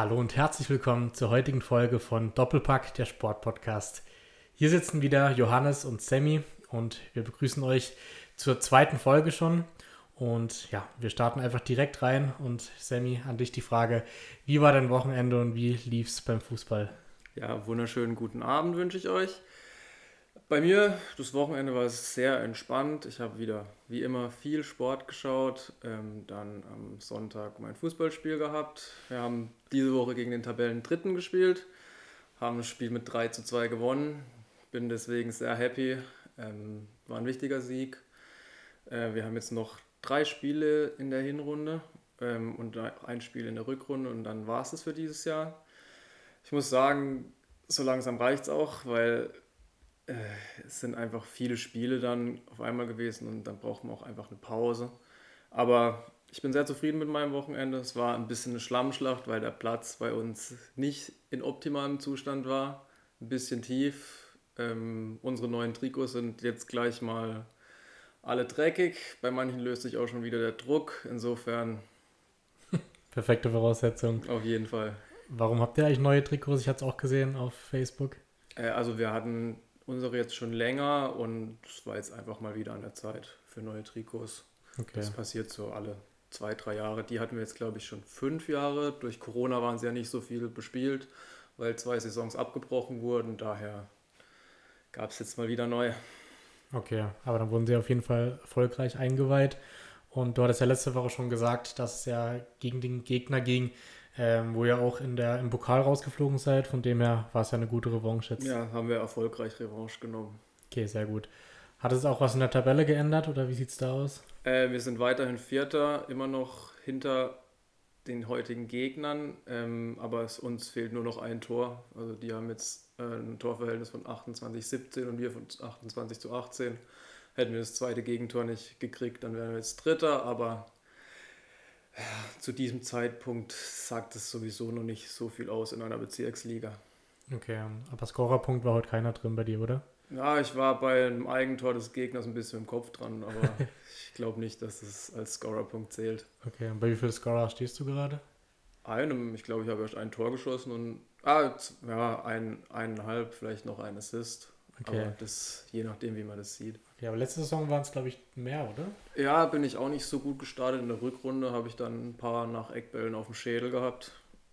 Hallo und herzlich willkommen zur heutigen Folge von Doppelpack, der Sportpodcast. Hier sitzen wieder Johannes und Sammy und wir begrüßen euch zur zweiten Folge schon. Und ja, wir starten einfach direkt rein. Und Sammy, an dich die Frage: Wie war dein Wochenende und wie lief es beim Fußball? Ja, wunderschönen guten Abend wünsche ich euch. Bei mir, das Wochenende war sehr entspannt. Ich habe wieder, wie immer, viel Sport geschaut. Ähm, dann am Sonntag mein Fußballspiel gehabt. Wir haben diese Woche gegen den Tabellen Dritten gespielt. Haben das Spiel mit 3 zu 2 gewonnen. Bin deswegen sehr happy. Ähm, war ein wichtiger Sieg. Äh, wir haben jetzt noch drei Spiele in der Hinrunde ähm, und ein Spiel in der Rückrunde und dann war es das für dieses Jahr. Ich muss sagen, so langsam reicht es auch, weil äh, es sind einfach viele Spiele dann auf einmal gewesen und dann braucht man auch einfach eine Pause. Aber ich bin sehr zufrieden mit meinem Wochenende. Es war ein bisschen eine Schlammschlacht, weil der Platz bei uns nicht in optimalem Zustand war. Ein bisschen tief. Ähm, unsere neuen Trikots sind jetzt gleich mal alle dreckig. Bei manchen löst sich auch schon wieder der Druck. Insofern. Perfekte Voraussetzung. Auf jeden Fall. Warum habt ihr eigentlich neue Trikots? Ich hatte es auch gesehen auf Facebook. Äh, also wir hatten unsere jetzt schon länger und es war jetzt einfach mal wieder an der Zeit für neue Trikots. Okay. Das passiert so alle zwei, drei Jahre. Die hatten wir jetzt, glaube ich, schon fünf Jahre. Durch Corona waren sie ja nicht so viel bespielt, weil zwei Saisons abgebrochen wurden. Daher gab es jetzt mal wieder neue. Okay, aber dann wurden sie auf jeden Fall erfolgreich eingeweiht. Und du hattest ja letzte Woche schon gesagt, dass es ja gegen den Gegner ging, ähm, wo ihr auch in der, im Pokal rausgeflogen seid. Von dem her war es ja eine gute Revanche jetzt. Ja, haben wir erfolgreich Revanche genommen. Okay, sehr gut. Hat es auch was in der Tabelle geändert oder wie sieht es da aus? Äh, wir sind weiterhin Vierter, immer noch hinter den heutigen Gegnern, ähm, aber es, uns fehlt nur noch ein Tor. Also die haben jetzt äh, ein Torverhältnis von 28-17 und wir von 28 zu 18. Hätten wir das zweite Gegentor nicht gekriegt, dann wären wir jetzt Dritter, aber zu diesem Zeitpunkt sagt es sowieso noch nicht so viel aus in einer Bezirksliga. Okay, aber Scorerpunkt war heute keiner drin bei dir, oder? Ja, ich war bei einem Eigentor des Gegners ein bisschen im Kopf dran, aber ich glaube nicht, dass es als Scorerpunkt zählt. Okay, und bei wie viel Scorer stehst du gerade? Einem, ich glaube, ich habe erst ein Tor geschossen und ah, ja, ein, eineinhalb, vielleicht noch ein Assist. Okay. Aber das, je nachdem, wie man das sieht. Okay, aber letzte Saison waren es, glaube ich, mehr, oder? Ja, bin ich auch nicht so gut gestartet. In der Rückrunde habe ich dann ein paar nach Eckbällen auf dem Schädel gehabt.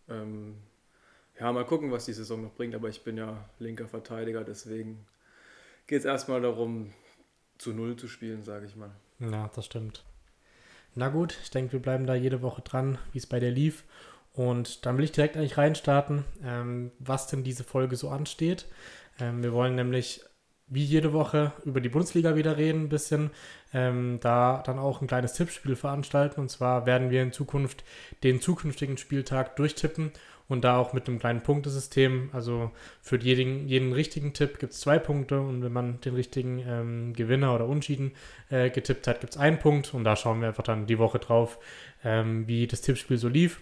Ähm, ja, mal gucken, was die Saison noch bringt. Aber ich bin ja linker Verteidiger, deswegen geht es erstmal darum, zu Null zu spielen, sage ich mal. Ja, das stimmt. Na gut, ich denke, wir bleiben da jede Woche dran, wie es bei dir lief. Und dann will ich direkt eigentlich reinstarten, ähm, was denn diese Folge so ansteht. Ähm, wir wollen nämlich wie jede Woche über die Bundesliga wieder reden, ein bisschen. Ähm, da dann auch ein kleines Tippspiel veranstalten. Und zwar werden wir in Zukunft den zukünftigen Spieltag durchtippen und da auch mit einem kleinen Punktesystem. Also für jeden, jeden richtigen Tipp gibt es zwei Punkte und wenn man den richtigen ähm, Gewinner oder Unschieden äh, getippt hat, gibt es einen Punkt. Und da schauen wir einfach dann die Woche drauf, ähm, wie das Tippspiel so lief.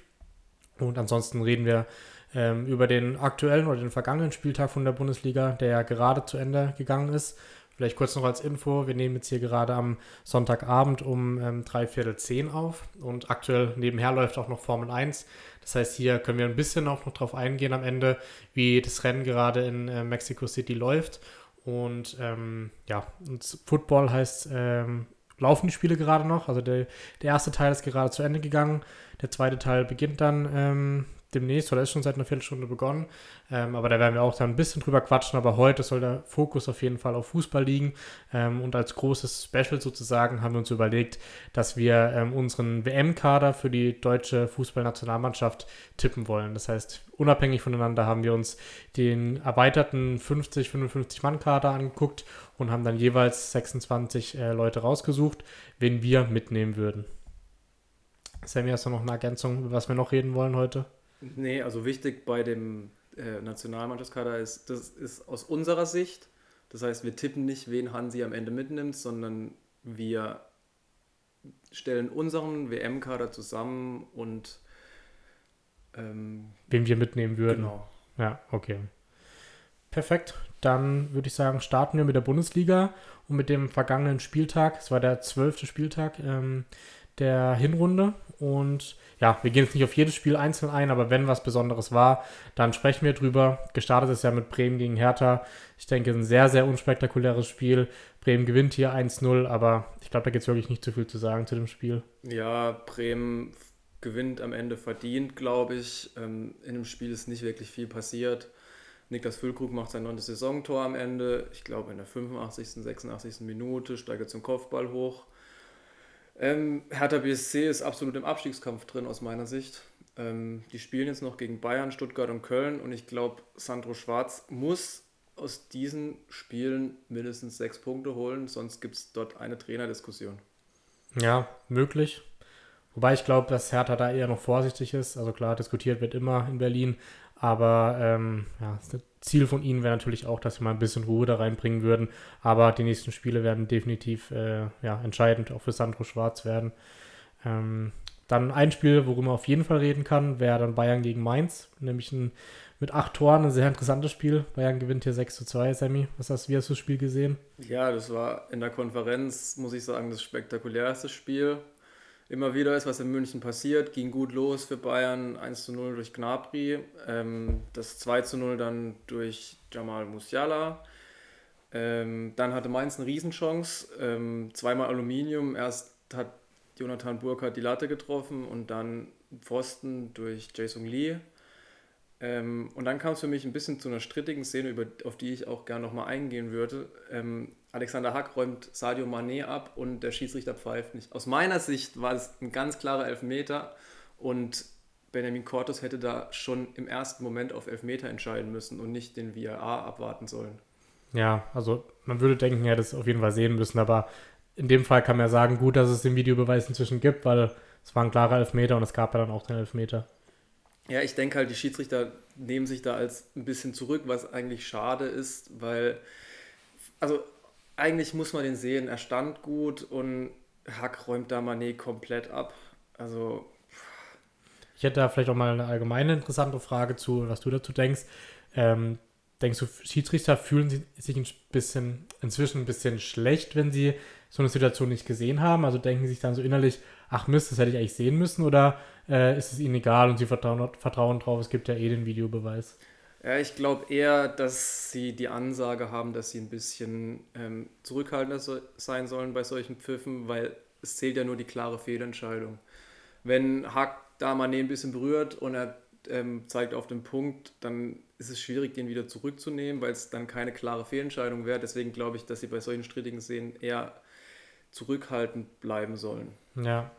Und ansonsten reden wir ähm, über den aktuellen oder den vergangenen Spieltag von der Bundesliga, der ja gerade zu Ende gegangen ist. Vielleicht kurz noch als Info, wir nehmen jetzt hier gerade am Sonntagabend um ähm, drei Viertel zehn auf und aktuell nebenher läuft auch noch Formel 1. Das heißt, hier können wir ein bisschen auch noch drauf eingehen am Ende, wie das Rennen gerade in äh, Mexico City läuft. Und ähm, ja, und Football heißt, ähm, laufen die Spiele gerade noch. Also der, der erste Teil ist gerade zu Ende gegangen. Der zweite Teil beginnt dann ähm, demnächst oder ist schon seit einer Viertelstunde begonnen. Ähm, aber da werden wir auch dann ein bisschen drüber quatschen. Aber heute soll der Fokus auf jeden Fall auf Fußball liegen. Ähm, und als großes Special sozusagen haben wir uns überlegt, dass wir ähm, unseren WM-Kader für die deutsche Fußballnationalmannschaft tippen wollen. Das heißt, unabhängig voneinander haben wir uns den erweiterten 50, 55 Mann-Kader angeguckt und haben dann jeweils 26 äh, Leute rausgesucht, wen wir mitnehmen würden. Sammy, hast du noch eine Ergänzung, über was wir noch reden wollen heute? Nee, also wichtig bei dem äh, Nationalmannschaftskader ist, das ist aus unserer Sicht, das heißt, wir tippen nicht, wen Hansi am Ende mitnimmt, sondern wir stellen unseren WM-Kader zusammen und ähm, wen wir mitnehmen würden. Genau. Ja, okay. Perfekt. Dann würde ich sagen, starten wir mit der Bundesliga und mit dem vergangenen Spieltag. Es war der zwölfte Spieltag. Ähm, der Hinrunde. Und ja, wir gehen jetzt nicht auf jedes Spiel einzeln ein, aber wenn was Besonderes war, dann sprechen wir drüber. Gestartet ist ja mit Bremen gegen Hertha. Ich denke, ein sehr, sehr unspektakuläres Spiel. Bremen gewinnt hier 1-0, aber ich glaube, da gibt es wirklich nicht zu viel zu sagen zu dem Spiel. Ja, Bremen gewinnt am Ende verdient, glaube ich. Ähm, in dem Spiel ist nicht wirklich viel passiert. Niklas Füllkrug macht sein neuntes Saisontor am Ende. Ich glaube in der 85., 86. Minute steigt er zum Kopfball hoch. Ähm, Hertha BSC ist absolut im Abstiegskampf drin aus meiner Sicht. Ähm, die spielen jetzt noch gegen Bayern, Stuttgart und Köln und ich glaube, Sandro Schwarz muss aus diesen Spielen mindestens sechs Punkte holen, sonst gibt es dort eine Trainerdiskussion. Ja, möglich. Wobei ich glaube, dass Hertha da eher noch vorsichtig ist. Also klar, diskutiert wird immer in Berlin, aber ähm, ja, Ziel von ihnen wäre natürlich auch, dass sie mal ein bisschen Ruhe da reinbringen würden. Aber die nächsten Spiele werden definitiv äh, ja, entscheidend auch für Sandro Schwarz werden. Ähm, dann ein Spiel, worüber man auf jeden Fall reden kann, wäre dann Bayern gegen Mainz. Nämlich ein, mit acht Toren ein sehr interessantes Spiel. Bayern gewinnt hier 6 zu 2, Sammy. Was hast, wie hast du das Spiel gesehen? Ja, das war in der Konferenz, muss ich sagen, das spektakulärste Spiel immer wieder ist, was in München passiert. Ging gut los für Bayern, 1 zu 0 durch Gnabry, ähm, das 2 zu 0 dann durch Jamal Musiala. Ähm, dann hatte Mainz eine Riesenchance, ähm, zweimal Aluminium. Erst hat Jonathan Burkhardt die Latte getroffen und dann Pfosten durch Jason Lee. Ähm, und dann kam es für mich ein bisschen zu einer strittigen Szene, über, auf die ich auch gerne nochmal eingehen würde. Alexander Hack räumt Sadio Mané ab und der Schiedsrichter pfeift nicht. Aus meiner Sicht war es ein ganz klarer Elfmeter und Benjamin Cortus hätte da schon im ersten Moment auf Elfmeter entscheiden müssen und nicht den VAR abwarten sollen. Ja, also man würde denken, er hätte es auf jeden Fall sehen müssen, aber in dem Fall kann man ja sagen, gut, dass es den Videobeweis inzwischen gibt, weil es war ein klarer Elfmeter und es gab ja dann auch den Elfmeter. Ja, ich denke halt, die Schiedsrichter nehmen sich da als ein bisschen zurück, was eigentlich schade ist, weil, also eigentlich muss man den sehen, er stand gut und Hack räumt da Mané komplett ab. Also. Ich hätte da vielleicht auch mal eine allgemeine interessante Frage zu, was du dazu denkst. Ähm, denkst du, Schiedsrichter fühlen sich ein bisschen, inzwischen ein bisschen schlecht, wenn sie so eine Situation nicht gesehen haben? Also denken sie sich dann so innerlich, ach Mist, das hätte ich eigentlich sehen müssen? Oder äh, ist es ihnen egal und sie vertrauen, vertrauen drauf, es gibt ja eh den Videobeweis? Ja, ich glaube eher, dass sie die Ansage haben, dass sie ein bisschen ähm, zurückhaltender so, sein sollen bei solchen Pfiffen, weil es zählt ja nur die klare Fehlentscheidung. Wenn Hack da Mané ein bisschen berührt und er ähm, zeigt auf den Punkt, dann ist es schwierig, den wieder zurückzunehmen, weil es dann keine klare Fehlentscheidung wäre. Deswegen glaube ich, dass sie bei solchen strittigen Szenen eher zurückhaltend bleiben sollen. Ja,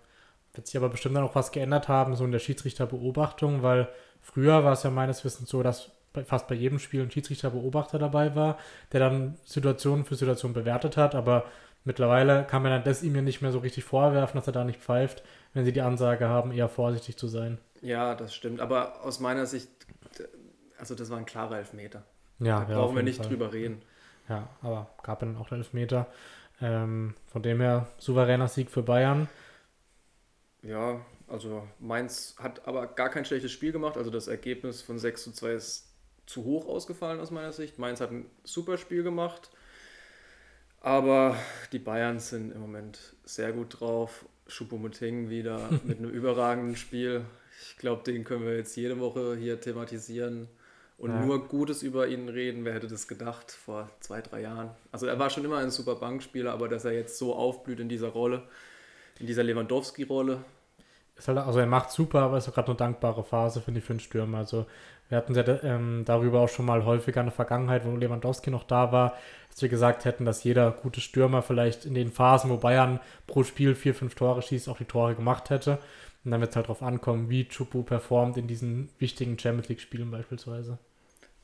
wird sich aber bestimmt dann auch was geändert haben, so in der Schiedsrichterbeobachtung, weil früher war es ja meines Wissens so, dass bei, fast bei jedem Spiel ein Schiedsrichterbeobachter dabei war, der dann Situation für Situation bewertet hat, aber mittlerweile kann man dann das ihm ja nicht mehr so richtig vorwerfen, dass er da nicht pfeift, wenn sie die Ansage haben, eher vorsichtig zu sein. Ja, das stimmt, aber aus meiner Sicht, also das war ein klarer Elfmeter. Ja, da ja, brauchen wir nicht Fall. drüber reden. Ja, aber gab dann auch Elfmeter. Ähm, von dem her souveräner Sieg für Bayern. Ja, also Mainz hat aber gar kein schlechtes Spiel gemacht. Also das Ergebnis von 6 zu 2 ist zu hoch ausgefallen aus meiner Sicht. Mainz hat ein super Spiel gemacht, aber die Bayern sind im Moment sehr gut drauf. Choupo-Moting wieder mit einem überragenden Spiel. Ich glaube, den können wir jetzt jede Woche hier thematisieren und ja. nur Gutes über ihn reden. Wer hätte das gedacht vor zwei, drei Jahren? Also er war schon immer ein super Bankspieler, aber dass er jetzt so aufblüht in dieser Rolle, in dieser Lewandowski-Rolle. Halt, also er macht super, aber es ist gerade eine dankbare Phase, finde ich, für den Stürmer. Also wir hatten ja ähm, darüber auch schon mal häufiger in der Vergangenheit, wo Lewandowski noch da war, dass wir gesagt hätten, dass jeder gute Stürmer vielleicht in den Phasen, wo Bayern pro Spiel vier, fünf Tore schießt, auch die Tore gemacht hätte. Und dann wird es halt darauf ankommen, wie Chupu performt in diesen wichtigen Champions League-Spielen beispielsweise.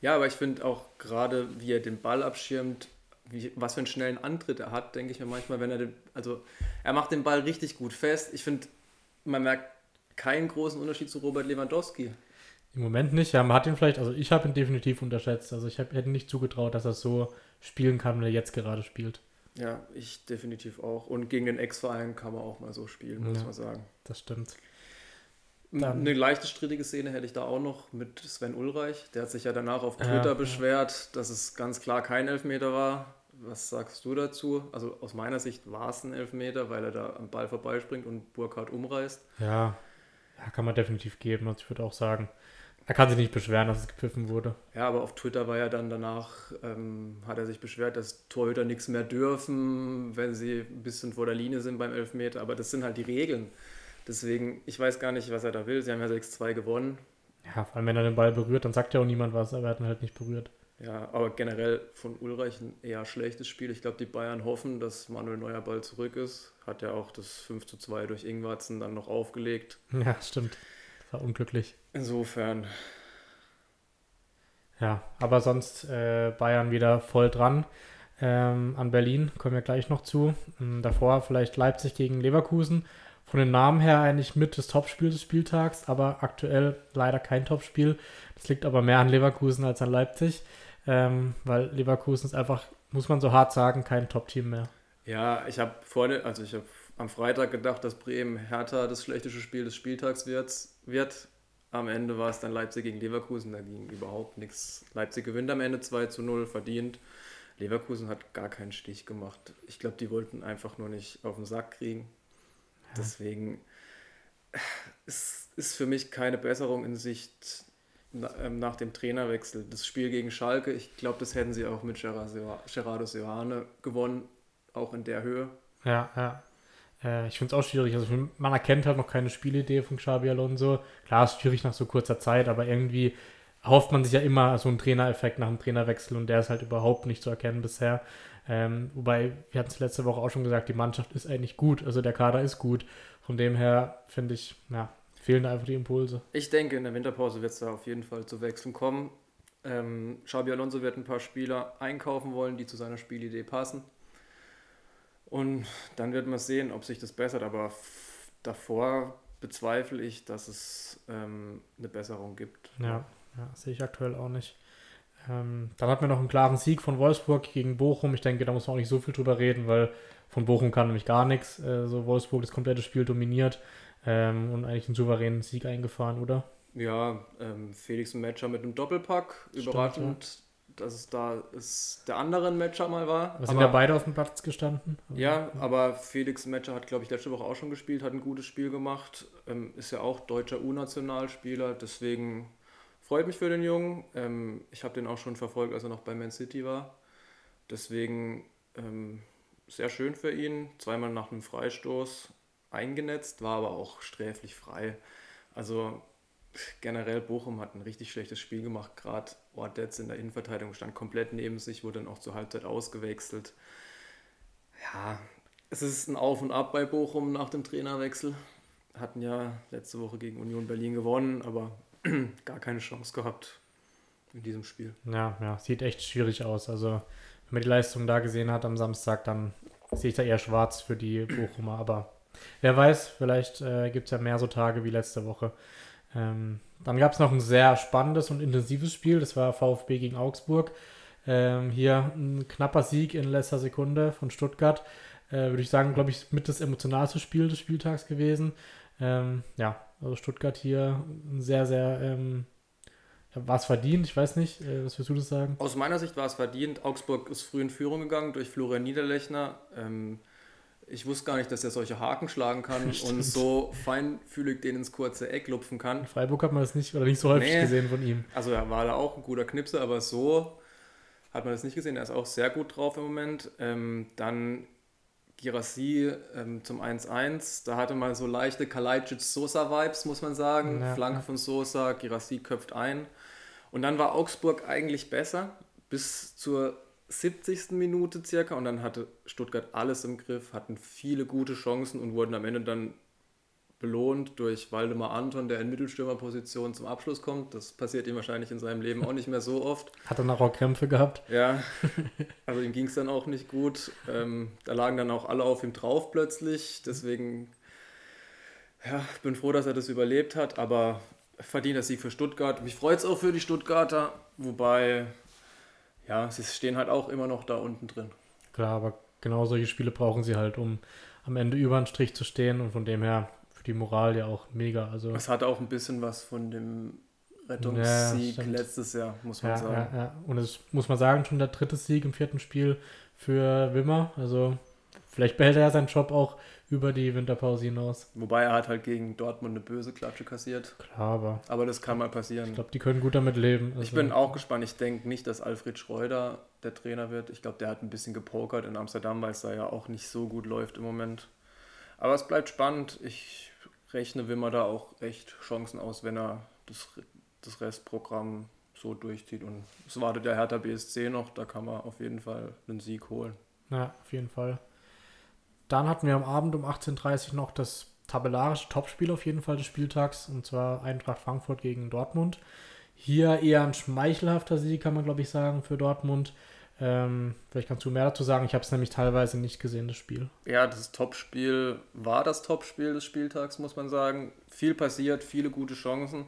Ja, aber ich finde auch gerade, wie er den Ball abschirmt, wie, was für einen schnellen Antritt er hat, denke ich mir manchmal, wenn er den, also er macht den Ball richtig gut fest. Ich finde, man merkt keinen großen Unterschied zu Robert Lewandowski. Im Moment nicht. Ja, man hat ihn vielleicht, also ich habe ihn definitiv unterschätzt. Also ich hab, hätte nicht zugetraut, dass er so spielen kann, wie er jetzt gerade spielt. Ja, ich definitiv auch. Und gegen den Ex-Verein kann man auch mal so spielen, muss ja, man sagen. Das stimmt. Dann, Eine leichte strittige Szene hätte ich da auch noch mit Sven Ulreich. Der hat sich ja danach auf Twitter ja, beschwert, ja. dass es ganz klar kein Elfmeter war. Was sagst du dazu? Also aus meiner Sicht war es ein Elfmeter, weil er da am Ball vorbeispringt und Burkhardt umreißt. Ja, ja kann man definitiv geben. Und ich würde auch sagen, er kann sich nicht beschweren, dass es gepfiffen wurde. Ja, aber auf Twitter war ja dann danach, ähm, hat er sich beschwert, dass Torhüter nichts mehr dürfen, wenn sie ein bisschen vor der Linie sind beim Elfmeter. Aber das sind halt die Regeln. Deswegen, ich weiß gar nicht, was er da will. Sie haben ja 6-2 gewonnen. Ja, vor allem wenn er den Ball berührt, dann sagt ja auch niemand was, aber er hat ihn halt nicht berührt. Ja, aber generell von Ulreich ein eher schlechtes Spiel. Ich glaube, die Bayern hoffen, dass Manuel Neuer Ball zurück ist. Hat ja auch das 5 zu 2 durch Ingwarzen dann noch aufgelegt. Ja, stimmt. War unglücklich. Insofern. Ja, aber sonst äh, Bayern wieder voll dran. Ähm, an Berlin kommen wir gleich noch zu. Ähm, davor vielleicht Leipzig gegen Leverkusen. Von den Namen her eigentlich mit das Topspiel des Spieltags, aber aktuell leider kein Topspiel. Das liegt aber mehr an Leverkusen als an Leipzig, ähm, weil Leverkusen ist einfach, muss man so hart sagen, kein Top-Team mehr. Ja, ich habe vor, also ich habe am Freitag gedacht, dass Bremen Hertha das schlechteste Spiel des Spieltags wird. wird. Am Ende war es dann Leipzig gegen Leverkusen, da ging überhaupt nichts. Leipzig gewinnt am Ende 2 zu 0, verdient. Leverkusen hat gar keinen Stich gemacht. Ich glaube, die wollten einfach nur nicht auf den Sack kriegen. Ja. Deswegen es ist für mich keine Besserung in Sicht ähm, nach dem Trainerwechsel. Das Spiel gegen Schalke, ich glaube, das hätten sie auch mit Gerardo Seoane gewonnen, auch in der Höhe. Ja, ja. Äh, ich finde es auch schwierig. Also man erkennt halt noch keine Spielidee von Xabi Alonso. Klar, ist schwierig nach so kurzer Zeit, aber irgendwie hofft man sich ja immer so einen Trainereffekt nach dem Trainerwechsel und der ist halt überhaupt nicht zu erkennen bisher. Ähm, wobei, wir hatten es letzte Woche auch schon gesagt, die Mannschaft ist eigentlich gut, also der Kader ist gut. Von dem her finde ich, ja, fehlen da einfach die Impulse. Ich denke, in der Winterpause wird es da auf jeden Fall zu Wechseln kommen. Ähm, Xabi Alonso wird ein paar Spieler einkaufen wollen, die zu seiner Spielidee passen. Und dann wird man sehen, ob sich das bessert. Aber davor bezweifle ich, dass es ähm, eine Besserung gibt. Ja, ja, sehe ich aktuell auch nicht. Ähm, dann hatten wir noch einen klaren Sieg von Wolfsburg gegen Bochum. Ich denke, da muss man auch nicht so viel drüber reden, weil von Bochum kann nämlich gar nichts. Äh, so Wolfsburg das komplette Spiel dominiert ähm, und eigentlich einen souveränen Sieg eingefahren, oder? Ja, ähm, Felix Matcher mit einem Doppelpack. Stimmt, Überraschend dass es da ist der andere Matcher mal war. Aber sind ja beide auf dem Platz gestanden? Ja, aber Felix Matcher hat, glaube ich, letzte Woche auch schon gespielt, hat ein gutes Spiel gemacht, ähm, ist ja auch deutscher U-Nationalspieler, deswegen freut mich für den Jungen. Ähm, ich habe den auch schon verfolgt, als er noch bei Man City war. Deswegen ähm, sehr schön für ihn. Zweimal nach einem Freistoß eingenetzt, war aber auch sträflich frei. Also generell Bochum hat ein richtig schlechtes Spiel gemacht. Gerade Ortetz in der Innenverteidigung stand komplett neben sich, wurde dann auch zur Halbzeit ausgewechselt. Ja, es ist ein Auf und Ab bei Bochum nach dem Trainerwechsel. Hatten ja letzte Woche gegen Union Berlin gewonnen, aber gar keine Chance gehabt in diesem Spiel. Ja, ja, sieht echt schwierig aus. Also, wenn man die Leistung da gesehen hat am Samstag, dann sehe ich da eher schwarz für die Bochumer. Aber wer weiß, vielleicht äh, gibt es ja mehr so Tage wie letzte Woche. Ähm, dann gab es noch ein sehr spannendes und intensives Spiel. Das war VfB gegen Augsburg. Ähm, hier ein knapper Sieg in letzter Sekunde von Stuttgart. Äh, Würde ich sagen, glaube ich, mit das emotionalste Spiel des Spieltags gewesen. Ähm, ja, also Stuttgart hier sehr, sehr. Ähm, war es verdient? Ich weiß nicht. Äh, was würdest du das sagen? Aus meiner Sicht war es verdient. Augsburg ist früh in Führung gegangen durch Florian Niederlechner. Ähm, ich wusste gar nicht, dass er solche Haken schlagen kann Stimmt. und so feinfühlig den ins kurze Eck lupfen kann. In Freiburg hat man das nicht oder nicht so häufig nee. gesehen von ihm. Also er war da auch ein guter Knipser, aber so hat man das nicht gesehen. Er ist auch sehr gut drauf im Moment. Ähm, dann Girassi ähm, zum 1-1. Da hatte man so leichte Kalajdzic-Sosa-Vibes, muss man sagen. Ja, Flanke ja. von Sosa, Girassi köpft ein. Und dann war Augsburg eigentlich besser bis zur 70. Minute circa und dann hatte Stuttgart alles im Griff, hatten viele gute Chancen und wurden am Ende dann belohnt durch Waldemar Anton, der in Mittelstürmerposition zum Abschluss kommt. Das passiert ihm wahrscheinlich in seinem Leben auch nicht mehr so oft. Hat er noch auch Krämpfe gehabt? Ja, also ihm ging es dann auch nicht gut. Ähm, da lagen dann auch alle auf ihm drauf plötzlich. Deswegen, ja, bin froh, dass er das überlebt hat, aber verdient das Sieg für Stuttgart. Mich freut es auch für die Stuttgarter, wobei ja, sie stehen halt auch immer noch da unten drin. Klar, aber genau solche Spiele brauchen sie halt, um am Ende über den Strich zu stehen und von dem her für die Moral ja auch mega. Also es hat auch ein bisschen was von dem Rettungssieg ja, letztes Jahr, muss man ja, sagen. Ja, ja. Und es muss man sagen, schon der dritte Sieg im vierten Spiel für Wimmer. Also vielleicht behält er ja seinen Job auch über die Winterpause hinaus. Wobei er hat halt gegen Dortmund eine böse Klatsche kassiert. Klar, aber. Aber das kann mal passieren. Ich glaube, die können gut damit leben. Also ich bin auch gespannt. Ich denke nicht, dass Alfred Schreuder der Trainer wird. Ich glaube, der hat ein bisschen gepokert in Amsterdam, weil es da ja auch nicht so gut läuft im Moment. Aber es bleibt spannend. Ich rechne Wimmer da auch echt Chancen aus, wenn er das, das Restprogramm so durchzieht. Und es wartet der Hertha BSC noch, da kann man auf jeden Fall einen Sieg holen. Ja, auf jeden Fall. Dann hatten wir am Abend um 18.30 Uhr noch das tabellarische Topspiel auf jeden Fall des Spieltags, und zwar Eintracht Frankfurt gegen Dortmund. Hier eher ein schmeichelhafter Sieg, kann man glaube ich sagen, für Dortmund. Ähm, vielleicht kannst du mehr dazu sagen. Ich habe es nämlich teilweise nicht gesehen, das Spiel. Ja, das Topspiel war das Topspiel des Spieltags, muss man sagen. Viel passiert, viele gute Chancen.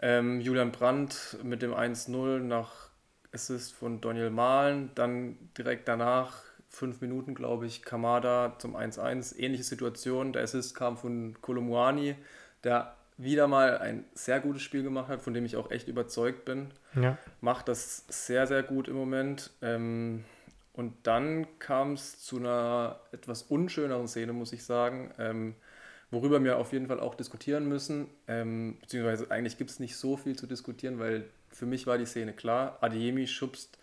Ähm, Julian Brandt mit dem 1-0 nach Assist von Daniel Mahlen. Dann direkt danach, fünf Minuten, glaube ich, Kamada zum 1-1. Ähnliche Situation. Der Assist kam von Kolomwani, der wieder mal ein sehr gutes Spiel gemacht hat, von dem ich auch echt überzeugt bin. Ja. Macht das sehr, sehr gut im Moment. Ähm, und dann kam es zu einer etwas unschöneren Szene, muss ich sagen. Ähm, worüber wir auf jeden Fall auch diskutieren müssen. Ähm, beziehungsweise eigentlich gibt es nicht so viel zu diskutieren, weil für mich war die Szene klar. Adeyemi schubst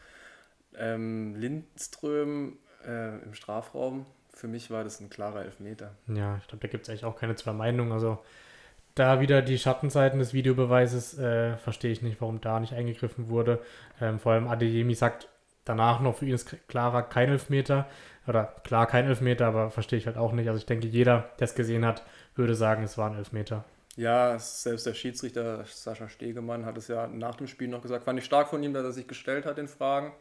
ähm, Lindström äh, im Strafraum. Für mich war das ein klarer Elfmeter. Ja, ich glaube, da gibt es eigentlich auch keine zwei Meinungen. Also da wieder die Schattenseiten des Videobeweises äh, verstehe ich nicht, warum da nicht eingegriffen wurde. Ähm, vor allem Adeyemi sagt danach noch, für ihn ist klarer kein Elfmeter. Oder klar kein Elfmeter, aber verstehe ich halt auch nicht. Also ich denke, jeder, der es gesehen hat, würde sagen, es war ein Elfmeter. Ja, selbst der Schiedsrichter Sascha Stegemann hat es ja nach dem Spiel noch gesagt. Fand ich stark von ihm, dass er sich gestellt hat in Fragen.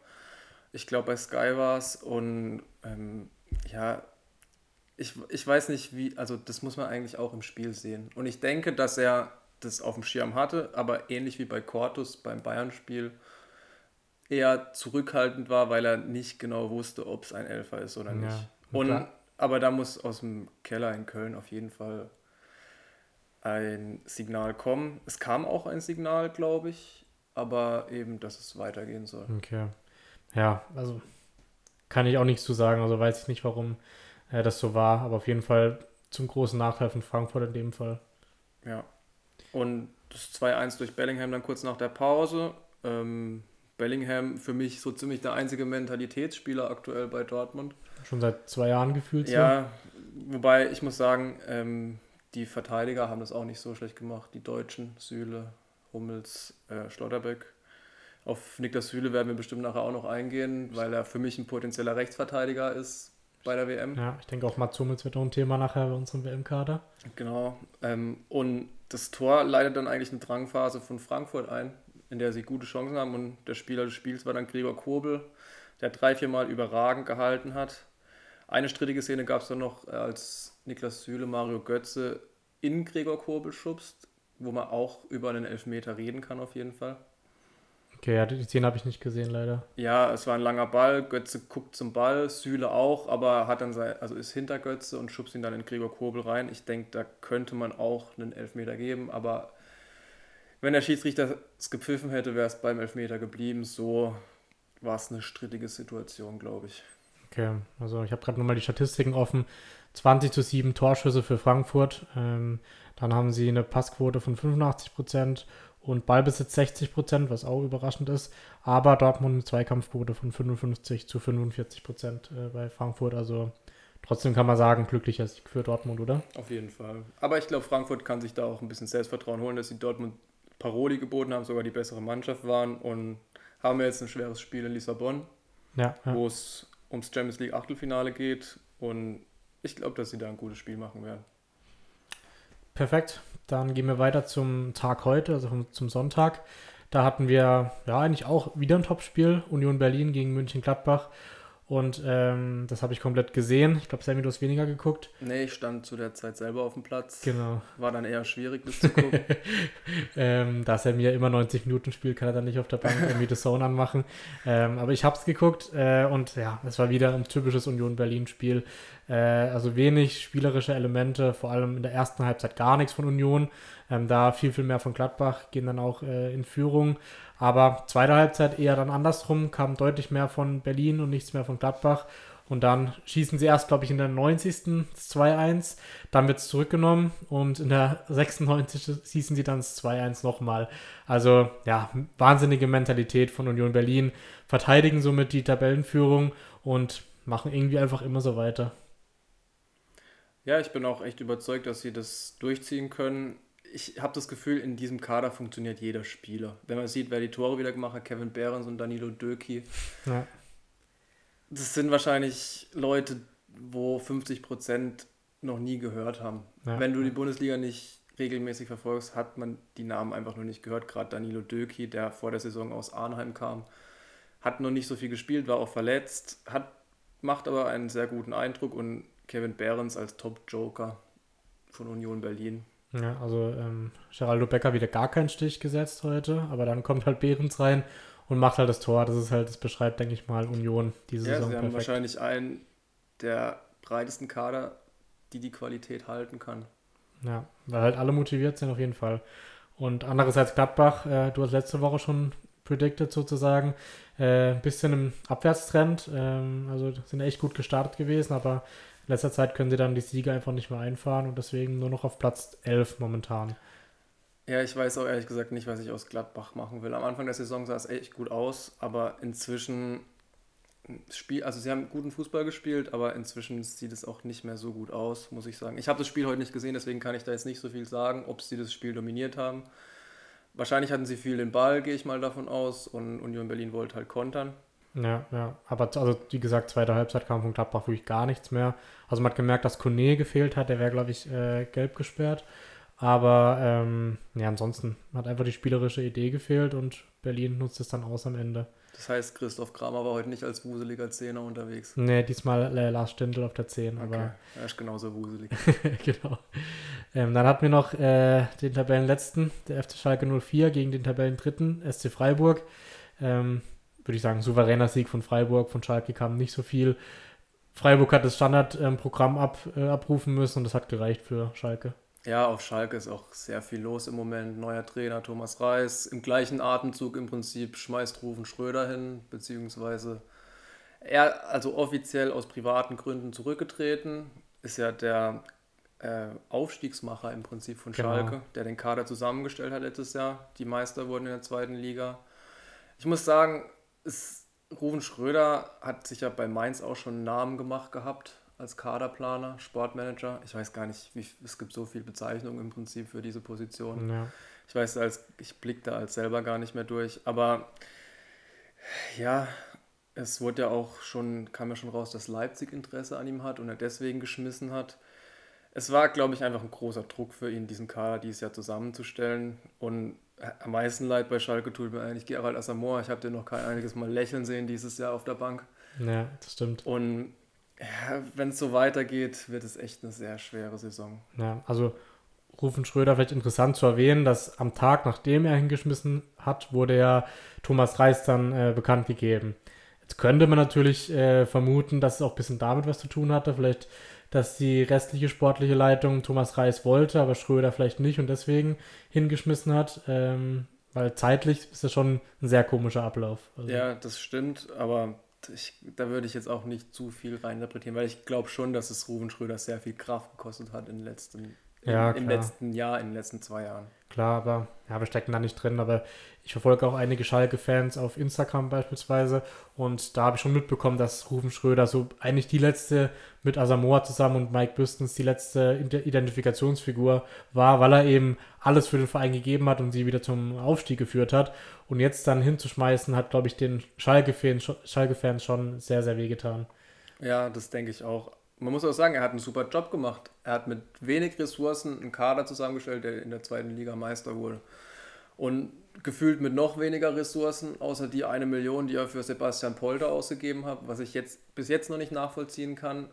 Ich glaube, bei Sky war es. Und ähm, ja, ich, ich weiß nicht, wie, also das muss man eigentlich auch im Spiel sehen. Und ich denke, dass er das auf dem Schirm hatte, aber ähnlich wie bei Cortus beim Bayern-Spiel eher zurückhaltend war, weil er nicht genau wusste, ob es ein Elfer ist oder nicht. Ja, und, aber da muss aus dem Keller in Köln auf jeden Fall ein Signal kommen. Es kam auch ein Signal, glaube ich, aber eben, dass es weitergehen soll. Okay. Ja, also kann ich auch nichts zu sagen. Also weiß ich nicht, warum äh, das so war, aber auf jeden Fall zum großen Nachteil von Frankfurt in dem Fall. Ja. Und das 2-1 durch Bellingham dann kurz nach der Pause. Ähm, Bellingham für mich so ziemlich der einzige Mentalitätsspieler aktuell bei Dortmund. Schon seit zwei Jahren gefühlt. Ja, so. wobei ich muss sagen, ähm, die Verteidiger haben das auch nicht so schlecht gemacht. Die Deutschen, Süle, Hummels, äh, Schlotterbeck. Auf Niklas Süle werden wir bestimmt nachher auch noch eingehen, weil er für mich ein potenzieller Rechtsverteidiger ist bei der WM. Ja, ich denke auch Mats Hummels wird auch ein Thema nachher bei unserem WM-Kader. Genau. Ähm, und das Tor leitet dann eigentlich eine Drangphase von Frankfurt ein in der sie gute Chancen haben. Und der Spieler des Spiels war dann Gregor Kobel, der drei, vier Mal überragend gehalten hat. Eine strittige Szene gab es dann noch, als Niklas Süle Mario Götze in Gregor Kobel schubst, wo man auch über einen Elfmeter reden kann auf jeden Fall. Okay, ja, die Szene habe ich nicht gesehen, leider. Ja, es war ein langer Ball, Götze guckt zum Ball, Süle auch, aber hat dann sein, also ist hinter Götze und schubst ihn dann in Gregor Kobel rein. Ich denke, da könnte man auch einen Elfmeter geben, aber wenn der Schiedsrichter es gepfiffen hätte, wäre es beim Elfmeter geblieben. So war es eine strittige Situation, glaube ich. Okay, also ich habe gerade nochmal die Statistiken offen. 20 zu 7 Torschüsse für Frankfurt. Ähm, dann haben sie eine Passquote von 85 Prozent und Ballbesitz 60 Prozent, was auch überraschend ist. Aber Dortmund eine Zweikampfquote von 55 zu 45 Prozent äh, bei Frankfurt. Also trotzdem kann man sagen, glücklicher Sieg für Dortmund, oder? Auf jeden Fall. Aber ich glaube, Frankfurt kann sich da auch ein bisschen Selbstvertrauen holen, dass sie Dortmund Paroli geboten haben, sogar die bessere Mannschaft waren und haben jetzt ein schweres Spiel in Lissabon, ja, ja. wo es ums Champions League Achtelfinale geht und ich glaube, dass sie da ein gutes Spiel machen werden. Perfekt. Dann gehen wir weiter zum Tag heute, also zum Sonntag. Da hatten wir ja eigentlich auch wieder ein Topspiel. Union Berlin gegen München Gladbach. Und ähm, das habe ich komplett gesehen. Ich glaube, Sammy, du hast weniger geguckt. Nee, ich stand zu der Zeit selber auf dem Platz. Genau. War dann eher schwierig, das zu gucken. ähm, da Sammy ja immer 90 Minuten spielt, kann er dann nicht auf der Bank irgendwie The Zone anmachen. Ähm, aber ich habe es geguckt äh, und ja, es war wieder ein typisches Union Berlin-Spiel. Äh, also wenig spielerische Elemente, vor allem in der ersten Halbzeit gar nichts von Union. Ähm, da viel, viel mehr von Gladbach, gehen dann auch äh, in Führung. Aber zweite Halbzeit eher dann andersrum, kam deutlich mehr von Berlin und nichts mehr von Gladbach. Und dann schießen sie erst, glaube ich, in der 90. 2-1. Dann wird es zurückgenommen und in der 96. schießen sie dann das 2-1 nochmal. Also ja, wahnsinnige Mentalität von Union Berlin. Verteidigen somit die Tabellenführung und machen irgendwie einfach immer so weiter. Ja, ich bin auch echt überzeugt, dass sie das durchziehen können. Ich habe das Gefühl, in diesem Kader funktioniert jeder Spieler. Wenn man sieht, wer die Tore wieder gemacht hat, Kevin Behrens und Danilo Döki. Ja das sind wahrscheinlich Leute, wo 50 Prozent noch nie gehört haben. Ja. Wenn du die Bundesliga nicht regelmäßig verfolgst, hat man die Namen einfach noch nicht gehört. Gerade Danilo Döki, der vor der Saison aus Arnheim kam, hat noch nicht so viel gespielt, war auch verletzt, hat, macht aber einen sehr guten Eindruck und Kevin Behrens als Top-Joker von Union Berlin. Ja, also ähm, Geraldo Becker wieder gar keinen Stich gesetzt heute, aber dann kommt halt Behrens rein und macht halt das Tor. Das ist halt, das beschreibt, denke ich mal, Union diese ja, Saison. Sie haben perfekt. wahrscheinlich einen der breitesten Kader, die die Qualität halten kann. Ja, weil halt alle motiviert sind auf jeden Fall. Und andererseits Gladbach, äh, du hast letzte Woche schon predicted sozusagen, äh, ein bisschen im Abwärtstrend. Ähm, also sind echt gut gestartet gewesen, aber in letzter Zeit können sie dann die Siege einfach nicht mehr einfahren und deswegen nur noch auf Platz 11 momentan. Ja, ich weiß auch ehrlich gesagt nicht, was ich aus Gladbach machen will. Am Anfang der Saison sah es echt gut aus, aber inzwischen Spiel, also sie haben guten Fußball gespielt, aber inzwischen sieht es auch nicht mehr so gut aus, muss ich sagen. Ich habe das Spiel heute nicht gesehen, deswegen kann ich da jetzt nicht so viel sagen, ob sie das Spiel dominiert haben. Wahrscheinlich hatten sie viel den Ball, gehe ich mal davon aus, und Union Berlin wollte halt kontern. Ja, ja, aber also wie gesagt, zweite Halbzeit kam von Gladbach wirklich gar nichts mehr. Also man hat gemerkt, dass Kone gefehlt hat, der wäre, glaube ich, äh, gelb gesperrt. Aber ähm, ja, ansonsten hat einfach die spielerische Idee gefehlt und Berlin nutzt es dann aus am Ende. Das heißt, Christoph Kramer war heute nicht als wuseliger Zehner unterwegs. Nee, diesmal äh, Lars Stindl auf der 10. Okay. Aber er ist genauso wuselig. genau. Ähm, dann hatten wir noch äh, den Tabellenletzten, der FC Schalke 04 gegen den Tabellendritten, SC Freiburg. Ähm, Würde ich sagen, souveräner Sieg von Freiburg. Von Schalke kam nicht so viel. Freiburg hat das Standardprogramm ab, äh, abrufen müssen und das hat gereicht für Schalke. Ja, auf Schalke ist auch sehr viel los im Moment. Neuer Trainer Thomas Reis. Im gleichen Atemzug im Prinzip schmeißt Rufen Schröder hin, beziehungsweise er, also offiziell aus privaten Gründen zurückgetreten, ist ja der äh, Aufstiegsmacher im Prinzip von genau. Schalke, der den Kader zusammengestellt hat letztes Jahr. Die Meister wurden in der zweiten Liga. Ich muss sagen, es, Rufen Schröder hat sich ja bei Mainz auch schon einen Namen gemacht gehabt als Kaderplaner, Sportmanager. Ich weiß gar nicht, wie, es gibt so viele Bezeichnungen im Prinzip für diese Position. Ja. Ich weiß, als ich blicke da als selber gar nicht mehr durch. Aber ja, es wurde ja auch schon, kam ja schon raus, dass Leipzig Interesse an ihm hat und er deswegen geschmissen hat. Es war, glaube ich, einfach ein großer Druck für ihn, diesen Kader dieses Jahr zusammenzustellen. Und am meisten leid bei Schalke tut mir eigentlich Gerald Asamoah. Ich habe den noch kein einiges Mal lächeln sehen dieses Jahr auf der Bank. Ja, das stimmt. Und ja, wenn es so weitergeht, wird es echt eine sehr schwere Saison. Ja, also Rufen Schröder vielleicht interessant zu erwähnen, dass am Tag, nachdem er hingeschmissen hat, wurde ja Thomas Reis dann äh, bekannt gegeben. Jetzt könnte man natürlich äh, vermuten, dass es auch ein bisschen damit was zu tun hatte. Vielleicht, dass die restliche sportliche Leitung Thomas Reis wollte, aber Schröder vielleicht nicht und deswegen hingeschmissen hat. Ähm, weil zeitlich ist das schon ein sehr komischer Ablauf. Also. Ja, das stimmt, aber ich, da würde ich jetzt auch nicht zu viel reininterpretieren, weil ich glaube schon, dass es Ruben Schröder sehr viel Kraft gekostet hat in letzten, ja, im, im letzten Jahr, in den letzten zwei Jahren. Klar, aber ja, wir stecken da nicht drin, aber ich verfolge auch einige Schalke-Fans auf Instagram beispielsweise und da habe ich schon mitbekommen, dass Rufen Schröder so eigentlich die letzte mit Asamoah zusammen und Mike Büstens die letzte Identifikationsfigur war, weil er eben alles für den Verein gegeben hat und sie wieder zum Aufstieg geführt hat. Und jetzt dann hinzuschmeißen, hat, glaube ich, den Schalke-Fans Schalke schon sehr, sehr wehgetan. Ja, das denke ich auch. Man muss auch sagen, er hat einen super Job gemacht. Er hat mit wenig Ressourcen einen Kader zusammengestellt, der in der zweiten Liga Meister wurde. Und gefühlt mit noch weniger Ressourcen, außer die eine Million, die er für Sebastian Polter ausgegeben hat, was ich jetzt bis jetzt noch nicht nachvollziehen kann.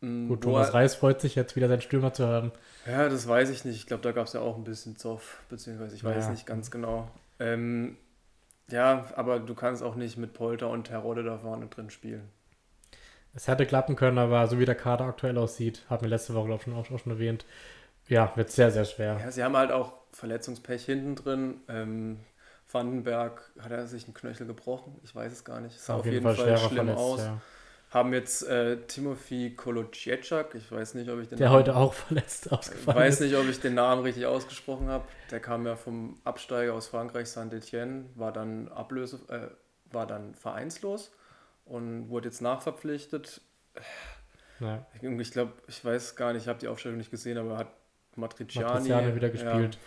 Mm, Gut, Thomas er, Reis freut sich jetzt wieder, seinen Stürmer zu haben. Ja, das weiß ich nicht. Ich glaube, da gab es ja auch ein bisschen Zoff, beziehungsweise ich weiß ja. nicht ganz genau. Ähm, ja, aber du kannst auch nicht mit Polter und Terodde da vorne drin spielen. Es hätte klappen können, aber so wie der Kader aktuell aussieht, hat mir letzte Woche, glaube ich, schon, auch, schon erwähnt, ja, wird sehr, sehr schwer. Ja, sie haben halt auch Verletzungspech hinten drin. Ähm, Vandenberg, hat er sich einen Knöchel gebrochen? Ich weiß es gar nicht. Sah Auf auf jeden Fall Fall, schlimm verletzt, aus. ja. Haben jetzt äh, Timothy Kolocieczak, ich weiß nicht, ob ich den Der Namen, heute auch verletzt ich ausgefallen weiß ist. nicht, ob ich den Namen richtig ausgesprochen habe. Der kam ja vom Absteiger aus Frankreich, Saint-Etienne, war dann Ablöse, äh, war dann vereinslos und wurde jetzt nachverpflichtet. Ja. Ich, glaube, ich weiß gar nicht, ich habe die Aufstellung nicht gesehen, aber er hat Matriciani, Matriciani wieder gespielt.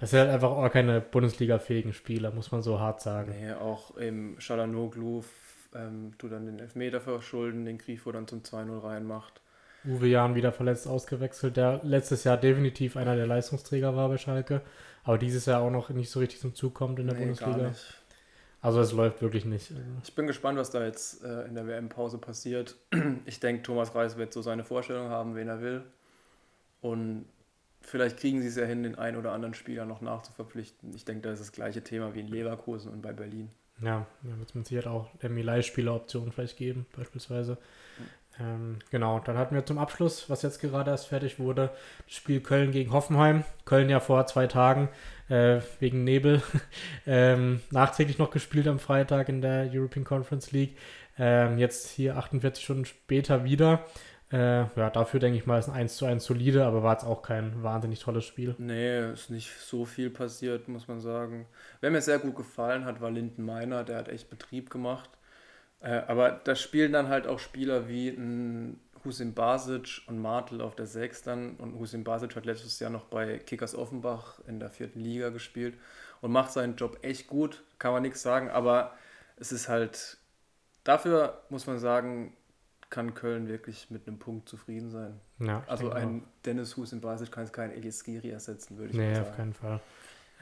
Das sind halt einfach auch keine Bundesliga-fähigen Spieler, muss man so hart Ja, sagen. nee, auch im Shalanoglu ähm, tu dann den Elfmeter verschulden, den Grifo dann zum 2-0 reinmacht. Uwe Jahn wieder verletzt ausgewechselt, der letztes Jahr definitiv einer der Leistungsträger war bei Schalke, aber dieses Jahr auch noch nicht so richtig zum Zug kommt in der Nee, gar Bundesliga. nicht. Also es läuft wirklich nicht. Also, Ich bin gespannt, was da jetzt äh, in der WM-Pause passiert. Ich denke, Thomas Reis wird so seine Vorstellung haben, wen er will. Und vielleicht kriegen sie es ja hin, den einen oder anderen Spieler noch nachzuverpflichten. Ich denke, da ist das gleiche Thema wie in Leverkusen und bei Berlin. Ja, da wird es mit Sicherheit auch der Milay-Spieler-Option vielleicht geben, beispielsweise. Ähm, genau, dann hatten wir zum Abschluss, was jetzt gerade erst fertig wurde, das Spiel Köln gegen Hoffenheim. Köln ja vor zwei Tagen äh, wegen Nebel ähm, nachträglich noch gespielt am Freitag in der European Conference League. Ähm, jetzt hier 48 Stunden später wieder. Äh, ja, dafür denke ich mal, ist ein 1 zu 1 solide, aber war jetzt auch kein wahnsinnig tolles Spiel. Nee, ist nicht so viel passiert, muss man sagen. Wer mir sehr gut gefallen hat, war Linden Meiner, der hat echt Betrieb gemacht. Äh, aber da spielen dann halt auch Spieler wie ein Husin Basic und Martel auf der 6 dann. Und Husin Basic hat letztes Jahr noch bei Kickers Offenbach in der vierten Liga gespielt und macht seinen Job echt gut, kann man nichts sagen. Aber es ist halt, dafür muss man sagen, kann Köln wirklich mit einem Punkt zufrieden sein. Ja, Also denke auch. ein Dennis Husin Basic kann jetzt keinen Elias Giri ersetzen, würde ich Nee, mal auf sagen. keinen Fall.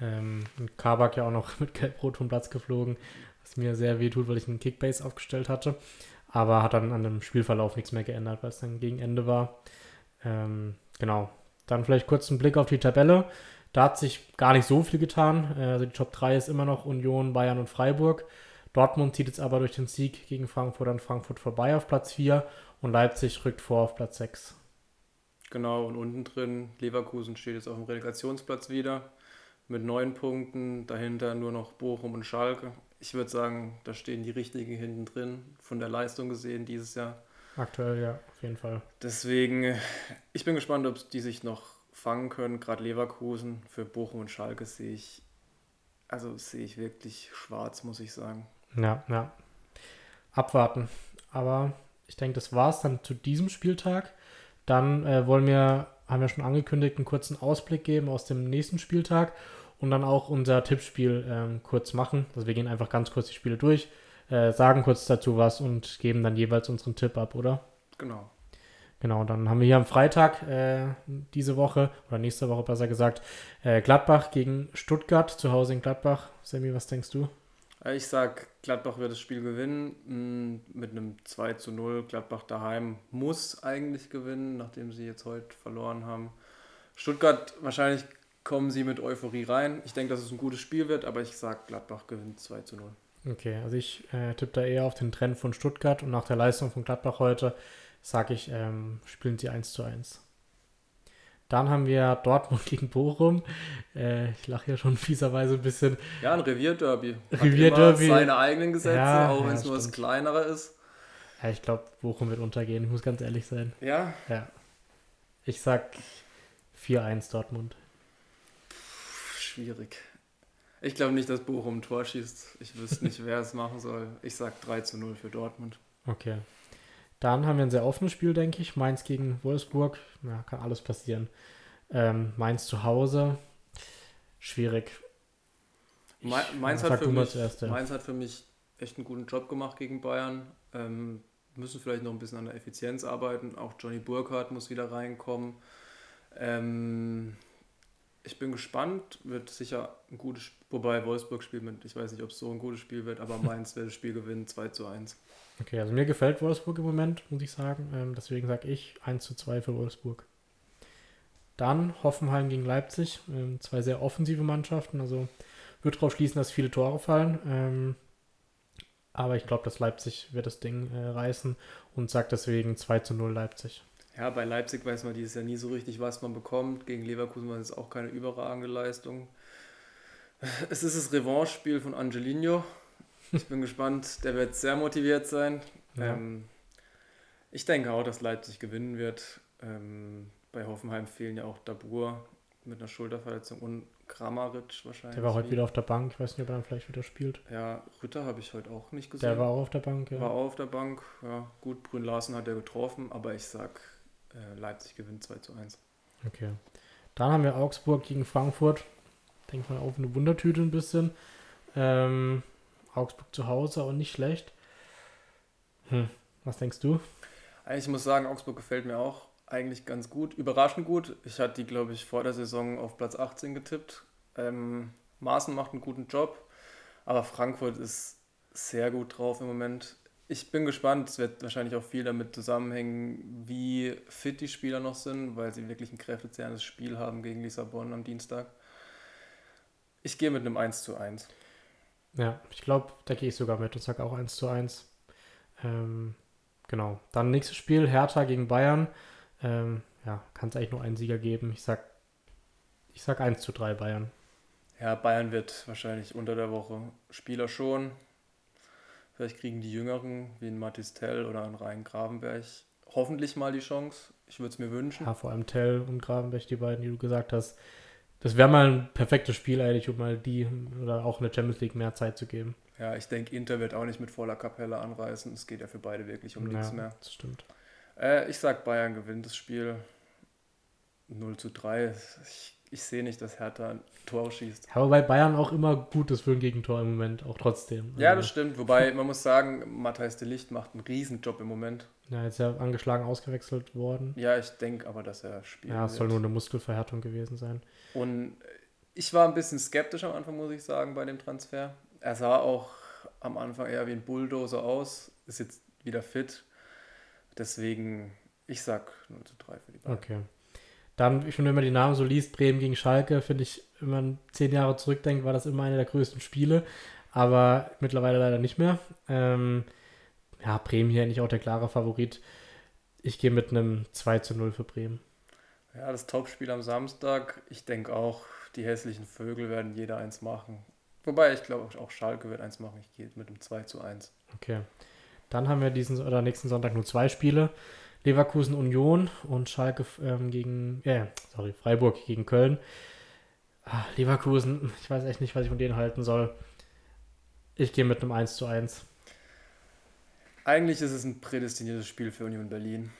Ähm, Kabak ja auch noch mit Gelb-Rot vom Platz geflogen, was mir sehr weh tut, weil ich einen Kickbase aufgestellt hatte. Aber hat dann an dem Spielverlauf nichts mehr geändert, weil es dann gegen Ende war. Ähm, genau. Dann vielleicht kurz einen Blick auf die Tabelle. Da hat sich gar nicht so viel getan. Äh, Also die Top 3 ist immer noch Union, Bayern und Freiburg. Dortmund zieht jetzt aber durch den Sieg gegen Frankfurt an Frankfurt vorbei auf Platz 4 und Leipzig rückt vor auf Platz 6. Genau, und unten drin, Leverkusen steht jetzt auf dem Relegationsplatz wieder mit neun Punkten, dahinter nur noch Bochum und Schalke. Ich würde sagen, da stehen die richtigen hinten drin, von der Leistung gesehen dieses Jahr. Aktuell, ja, auf jeden Fall. Deswegen, äh, ich bin gespannt, ob die sich noch fangen können. Gerade Leverkusen für Bochum und Schalke sehe ich, also sehe ich wirklich schwarz, muss ich sagen. Ja, ja. Abwarten. Aber ich denke, das war's dann zu diesem Spieltag. Dann äh, wollen wir, haben wir schon angekündigt, einen kurzen Ausblick geben aus dem nächsten Spieltag und dann auch unser Tippspiel ähm, kurz machen. Also wir gehen einfach ganz kurz die Spiele durch, äh, sagen kurz dazu was und geben dann jeweils unseren Tipp ab, oder? Genau. Genau, dann haben wir hier am Freitag äh, diese Woche oder nächste Woche besser gesagt äh, Gladbach gegen Stuttgart zu Hause in Gladbach. Sammy, was denkst du? Äh, Ich sag, Gladbach wird das Spiel gewinnen mh, mit einem 2 zu 0. Gladbach daheim muss eigentlich gewinnen, nachdem sie jetzt heute verloren haben. Stuttgart, wahrscheinlich kommen sie mit Euphorie rein. Ich denke, dass es ein gutes Spiel wird, aber ich sag, Gladbach gewinnt 2 zu 0. Okay, also ich äh, tippe da eher auf den Trend von Stuttgart und nach der Leistung von Gladbach heute sage ich, ähm, spielen sie 1 zu 1. Dann haben wir Dortmund gegen Bochum. Äh, ich lache ja schon fieserweise ein bisschen. Ja, ein Revierderby. Revierderby. Seine eigenen Gesetze, Ja, auch wenn ja, es nur das kleinere ist. Ja, ich glaube, Bochum wird untergehen. Ich muss ganz ehrlich sein. Ja, Ja. Ich sag 4-1 Dortmund. Schwierig. Ich glaube nicht, dass Bochum ein Tor schießt. Ich wüsste nicht, wer es machen soll. Ich sag 3 zu 0 für Dortmund. Okay. Dann haben wir ein sehr offenes Spiel, denke ich. Mainz gegen Wolfsburg. Ja, kann alles passieren. Ähm, Mainz zu Hause. Schwierig. Me- Mainz, hat für mich, zuerst, ja. Mainz hat für mich echt einen guten Job gemacht gegen Bayern. Ähm, müssen vielleicht noch ein bisschen an der Effizienz arbeiten. Auch Johnny Burkhardt muss wieder reinkommen. Ähm, ich bin gespannt. Wird sicher ein gutes Spiel. Wobei Wolfsburg spielt mit, ich weiß nicht, ob es so ein gutes Spiel wird, aber Mainz wird das Spiel gewinnen, 2 zu 1. Okay, also mir gefällt Wolfsburg im Moment, muss ich sagen. Ähm, deswegen sage ich 1 zu 2 für Wolfsburg. Dann Hoffenheim gegen Leipzig. Ähm, zwei sehr offensive Mannschaften. Also wird darauf schließen, dass viele Tore fallen. Ähm, aber ich glaube, dass Leipzig wird das Ding äh, reißen und sagt deswegen 2 zu 0 Leipzig. Ja, bei Leipzig weiß man dieses Jahr nie so richtig, was man bekommt. Gegen Leverkusen war es auch keine überragende Leistung. Es ist das Revanche-Spiel von Angelino. Ich bin gespannt. Der wird sehr motiviert sein. Ja. Ähm, ich denke auch, dass Leipzig gewinnen wird. Ähm, bei Hoffenheim fehlen ja auch Dabur mit einer Schulterverletzung und Kramaric wahrscheinlich. Der war heute wieder auf der Bank. Ich weiß nicht, ob er dann vielleicht wieder spielt. Ja, Rütter habe ich heute auch nicht gesehen. Der war auch auf der Bank, ja. War auch auf der Bank, ja. Gut, Brünn Larsen hat er getroffen, aber ich sag, äh, Leipzig gewinnt 2 zu 1. Okay. Dann haben wir Augsburg gegen Frankfurt. Denkt mal auf eine Wundertüte ein bisschen. Ähm, Augsburg zu Hause auch nicht schlecht. Hm. Was denkst du? Ich muss sagen, Augsburg gefällt mir auch eigentlich ganz gut, überraschend gut. Ich hatte die, glaube ich, vor der Saison auf Platz 18 getippt. Ähm, Maaßen macht einen guten Job, aber Frankfurt ist sehr gut drauf im Moment. Ich bin gespannt, es wird wahrscheinlich auch viel damit zusammenhängen, wie fit die Spieler noch sind, weil sie wirklich ein kräftezehrendes Spiel haben gegen Lissabon am Dienstag. Ich gehe mit einem 1 zu 1. Ja, ich glaube, da gehe ich sogar mit und sage auch 1 zu 1. Ähm, genau. Dann nächstes Spiel, Hertha gegen Bayern. Ähm, ja, kann es eigentlich nur einen Sieger geben. Ich sag, ich sag 1 zu 3 Bayern. Ja, Bayern wird wahrscheinlich unter der Woche Spieler schon. Vielleicht kriegen die Jüngeren, wie ein Mathis Tell oder ein Rhein Gravenberg, hoffentlich mal die Chance. Ich würde es mir wünschen. Ja, vor allem Tell und Gravenberg, die beiden, die du gesagt hast. Das wäre mal ein perfektes Spiel eigentlich, um mal die oder auch in der Champions League mehr Zeit zu geben. Ja, ich denke, Inter wird auch nicht mit voller Kapelle anreißen. Es geht ja für beide wirklich um ja, nichts mehr. Das stimmt. Äh, ich sag, Bayern gewinnt das Spiel 0 zu 3. Ich, ich sehe nicht, dass Hertha ein Tor schießt. Aber bei Bayern auch immer gut ist für ein Gegentor im Moment, auch trotzdem. Ja, das stimmt. Wobei, man muss sagen, Matthijs de Licht macht einen Riesenjob im Moment. Ja, jetzt ja angeschlagen ausgewechselt worden. Ja, ich denke aber, dass er spielt. Ja, es soll nur eine Muskelverhärtung gewesen sein. Und ich war ein bisschen skeptisch am Anfang, muss ich sagen, bei dem Transfer. Er sah auch am Anfang eher wie ein Bulldozer aus, ist jetzt wieder fit. Deswegen, ich sag 0 zu 3 für die beiden. Okay. Dann, ich finde, wenn man die Namen so liest, Bremen gegen Schalke, finde ich, wenn man zehn Jahre zurückdenkt, war das immer eine der größten Spiele. Aber mittlerweile leider nicht mehr. Ähm, ja, Bremen hier eigentlich auch der klare Favorit. Ich gehe mit einem 2 zu 0 für Bremen. Ja, das Topspiel am Samstag. Ich denke auch, die hässlichen Vögel werden jeder eins machen. Wobei ich glaube auch Schalke wird eins machen. Ich gehe mit einem 2 zu 1. Okay. Dann haben wir diesen oder nächsten Sonntag nur zwei Spiele. Leverkusen Union und Schalke ähm, gegen, äh, sorry, Freiburg gegen Köln. Ah, Leverkusen, ich weiß echt nicht, was ich von denen halten soll. Ich gehe mit einem 1 zu 1. Eigentlich ist es ein prädestiniertes Spiel für Union Berlin.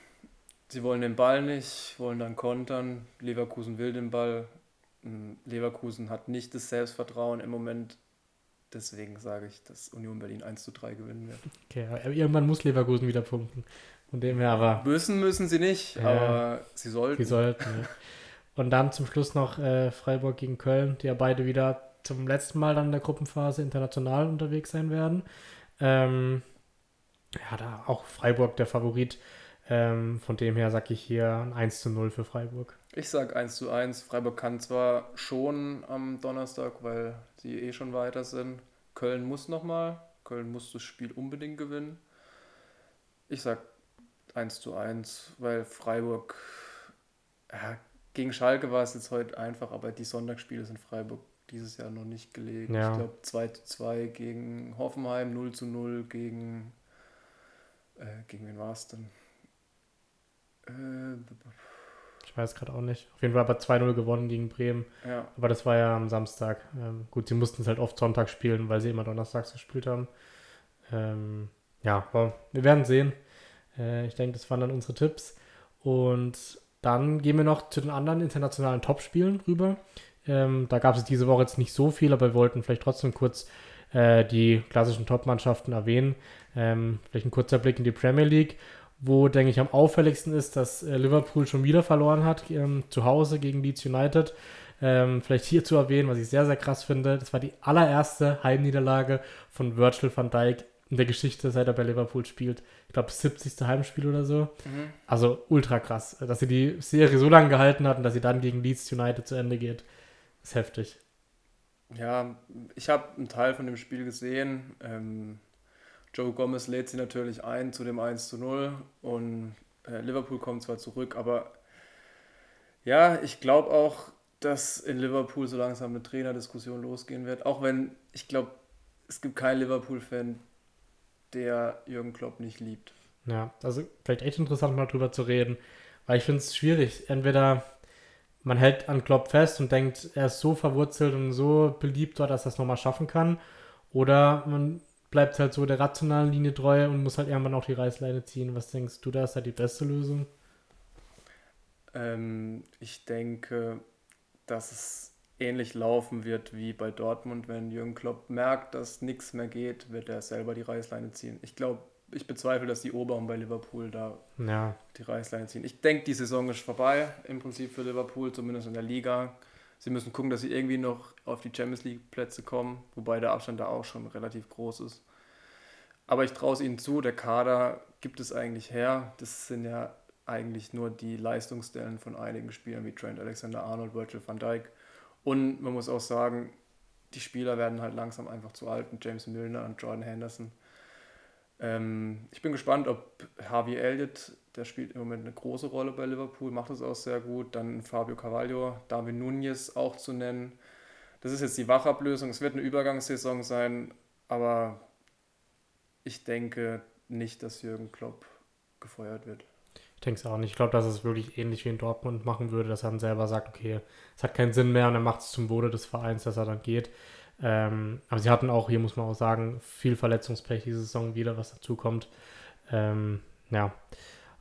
Sie wollen den Ball nicht, wollen dann kontern. Leverkusen will den Ball. Hm, Leverkusen hat nicht das Selbstvertrauen im Moment Deswegen sage ich, dass Union Berlin 1 zu 3 gewinnen wird. Okay, irgendwann muss Leverkusen wieder punkten. Von dem her aber. Müssen müssen sie nicht, ja, aber sie sollten. Sie sollten, ja. Und dann zum Schluss noch äh, Freiburg gegen Köln, die ja beide wieder zum letzten Mal dann in der Gruppenphase international unterwegs sein werden. Ähm, ja, da auch Freiburg der Favorit. Ähm, von dem her sage ich hier ein 1 zu 0 für Freiburg. Ich sage 1 zu 1. Freiburg kann zwar schon am Donnerstag, weil sie eh schon weiter sind. Köln muss nochmal. Köln muss das Spiel unbedingt gewinnen. Ich sage 1 zu 1, weil Freiburg ja, gegen Schalke war es jetzt heute einfach, aber die Sonntagsspiele sind Freiburg dieses Jahr noch nicht gelegt. Ja. Ich glaube 2 zu 2 gegen Hoffenheim, 0 zu 0 gegen äh, gegen wen war es denn? Äh, ich weiß gerade auch nicht. Auf jeden Fall aber 2-0 gewonnen gegen Bremen. Ja. Aber das war ja am Samstag. Ähm, gut, sie mussten es halt oft Sonntag spielen, weil sie immer donnerstags gespielt haben. Ähm, ja, wir werden sehen. Äh, ich denke, das waren dann unsere Tipps. Und dann gehen wir noch zu den anderen internationalen Topspielen rüber. Ähm, da gab es diese Woche jetzt nicht so viel, aber wir wollten vielleicht trotzdem kurz äh, die klassischen Top-Mannschaften erwähnen. Ähm, vielleicht ein kurzer Blick in die Premier League wo, denke ich, am auffälligsten ist, dass äh, Liverpool schon wieder verloren hat, ähm, zu Hause gegen Leeds United. Ähm, vielleicht hier zu erwähnen, was ich sehr, sehr krass finde, das war die allererste Heimniederlage von Virgil van Dijk in der Geschichte, seit er bei Liverpool spielt. Ich glaube, 70. Heimspiel oder so. Mhm. Also ultra krass, dass sie die Serie so lange gehalten hat und dass sie dann gegen Leeds United zu Ende geht. Ist heftig. Ja, ich habe einen Teil von dem Spiel gesehen. Ähm, Joe Gomez lädt sie natürlich ein zu dem 1 zu 0 und äh, Liverpool kommt zwar zurück, aber ja, ich glaube auch, dass in Liverpool so langsam eine Trainerdiskussion losgehen wird. Auch wenn ich glaube, es gibt keinen Liverpool-Fan, der Jürgen Klopp nicht liebt. Ja, also vielleicht echt interessant mal drüber zu reden, weil ich finde es schwierig. Entweder man hält an Klopp fest und denkt, er ist so verwurzelt und so beliebt dort, dass er es nochmal schaffen kann. Oder man bleibt halt so der rationalen Linie treu und muss halt irgendwann auch die Reißleine ziehen. Was denkst du, da ist halt die beste Lösung? Ähm, ich denke, dass es ähnlich laufen wird wie bei Dortmund. Wenn Jürgen Klopp merkt, dass nichts mehr geht, wird er selber die Reißleine ziehen. Ich glaube, ich bezweifle, dass die Oberen bei Liverpool da ja. die Reißleine ziehen. Ich denke, die Saison ist vorbei, im Prinzip für Liverpool, zumindest in der Liga. Sie müssen gucken, dass sie irgendwie noch auf die Champions League-Plätze kommen, wobei der Abstand da auch schon relativ groß ist. Aber ich traue es ihnen zu, der Kader gibt es eigentlich her. Das sind ja eigentlich nur die Leistungsstellen von einigen Spielern wie Trent Alexander-Arnold, Virgil van Dijk. Und man muss auch sagen, die Spieler werden halt langsam einfach zu alt. Und James Milner und Jordan Henderson ähm, ich bin gespannt, ob Harvey Elliott, der spielt im Moment eine große Rolle bei Liverpool, macht es auch sehr gut. Dann Fabio Carvalho, David Nunez auch zu nennen. Das ist jetzt die Wachablösung. Es wird eine Übergangssaison sein, aber ich denke nicht, dass Jürgen Klopp gefeuert wird. Denke es auch nicht. Ich glaube, dass es wirklich ähnlich wie in Dortmund machen würde, dass er dann selber sagt, okay, es hat keinen Sinn mehr und er macht es zum Wohle des Vereins, dass er dann geht. Ähm, aber sie hatten auch, hier muss man auch sagen, viel Verletzungspech diese Saison wieder, was dazu kommt. Ähm, ja.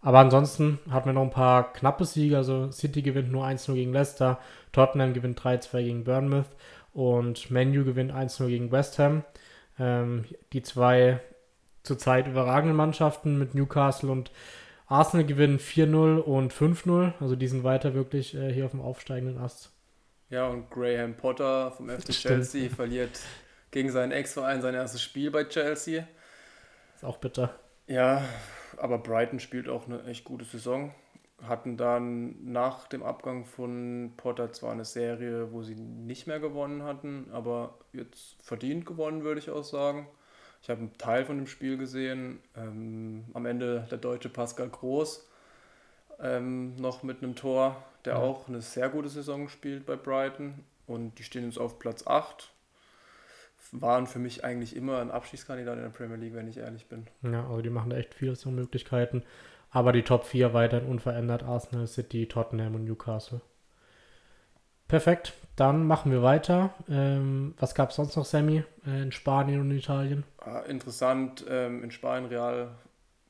Aber ansonsten hatten wir noch ein paar knappe Siege. Also City gewinnt nur 1-0 gegen Leicester, Tottenham gewinnt 3-2 gegen Bournemouth und Menu gewinnt 1-0 gegen West Ham. Ähm, die zwei zurzeit überragenden Mannschaften mit Newcastle und Arsenal gewinnen 4-0 und 5-0. Also die sind weiter wirklich äh, hier auf dem aufsteigenden Ast. Ja, und Graham Potter vom FC Chelsea verliert gegen seinen Ex-Verein sein erstes Spiel bei Chelsea. Ist auch bitter. Ja, aber Brighton spielt auch eine echt gute Saison. Hatten dann nach dem Abgang von Potter zwar eine Serie, wo sie nicht mehr gewonnen hatten, aber jetzt verdient gewonnen, würde ich auch sagen. Ich habe einen Teil von dem Spiel gesehen. Ähm, am Ende der deutsche Pascal Groß ähm, noch mit einem Tor der ja. auch eine sehr gute Saison spielt bei Brighton. Und die stehen jetzt auf Platz 8. Waren für mich eigentlich immer ein Abschiedskandidat in der Premier League, wenn ich ehrlich bin. Ja, also die machen da echt viele so Möglichkeiten. Aber die Top 4 weiterhin unverändert: Arsenal, City, Tottenham und Newcastle. Perfekt, dann machen wir weiter. Ähm, was gab es sonst noch, Sammy, äh, in Spanien und Italien? Ah, interessant, ähm, in Spanien Real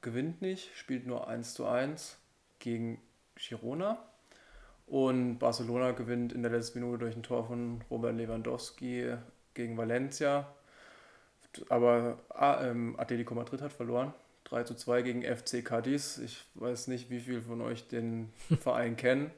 gewinnt nicht, spielt nur 1 zu 1 gegen Girona. Und Barcelona gewinnt in der letzten Minute durch ein Tor von Robert Lewandowski gegen Valencia. Aber ah, ähm, Atletico Madrid hat verloren. 3 zu 2 gegen FC Cadiz. Ich weiß nicht, wie viele von euch den Verein kennen.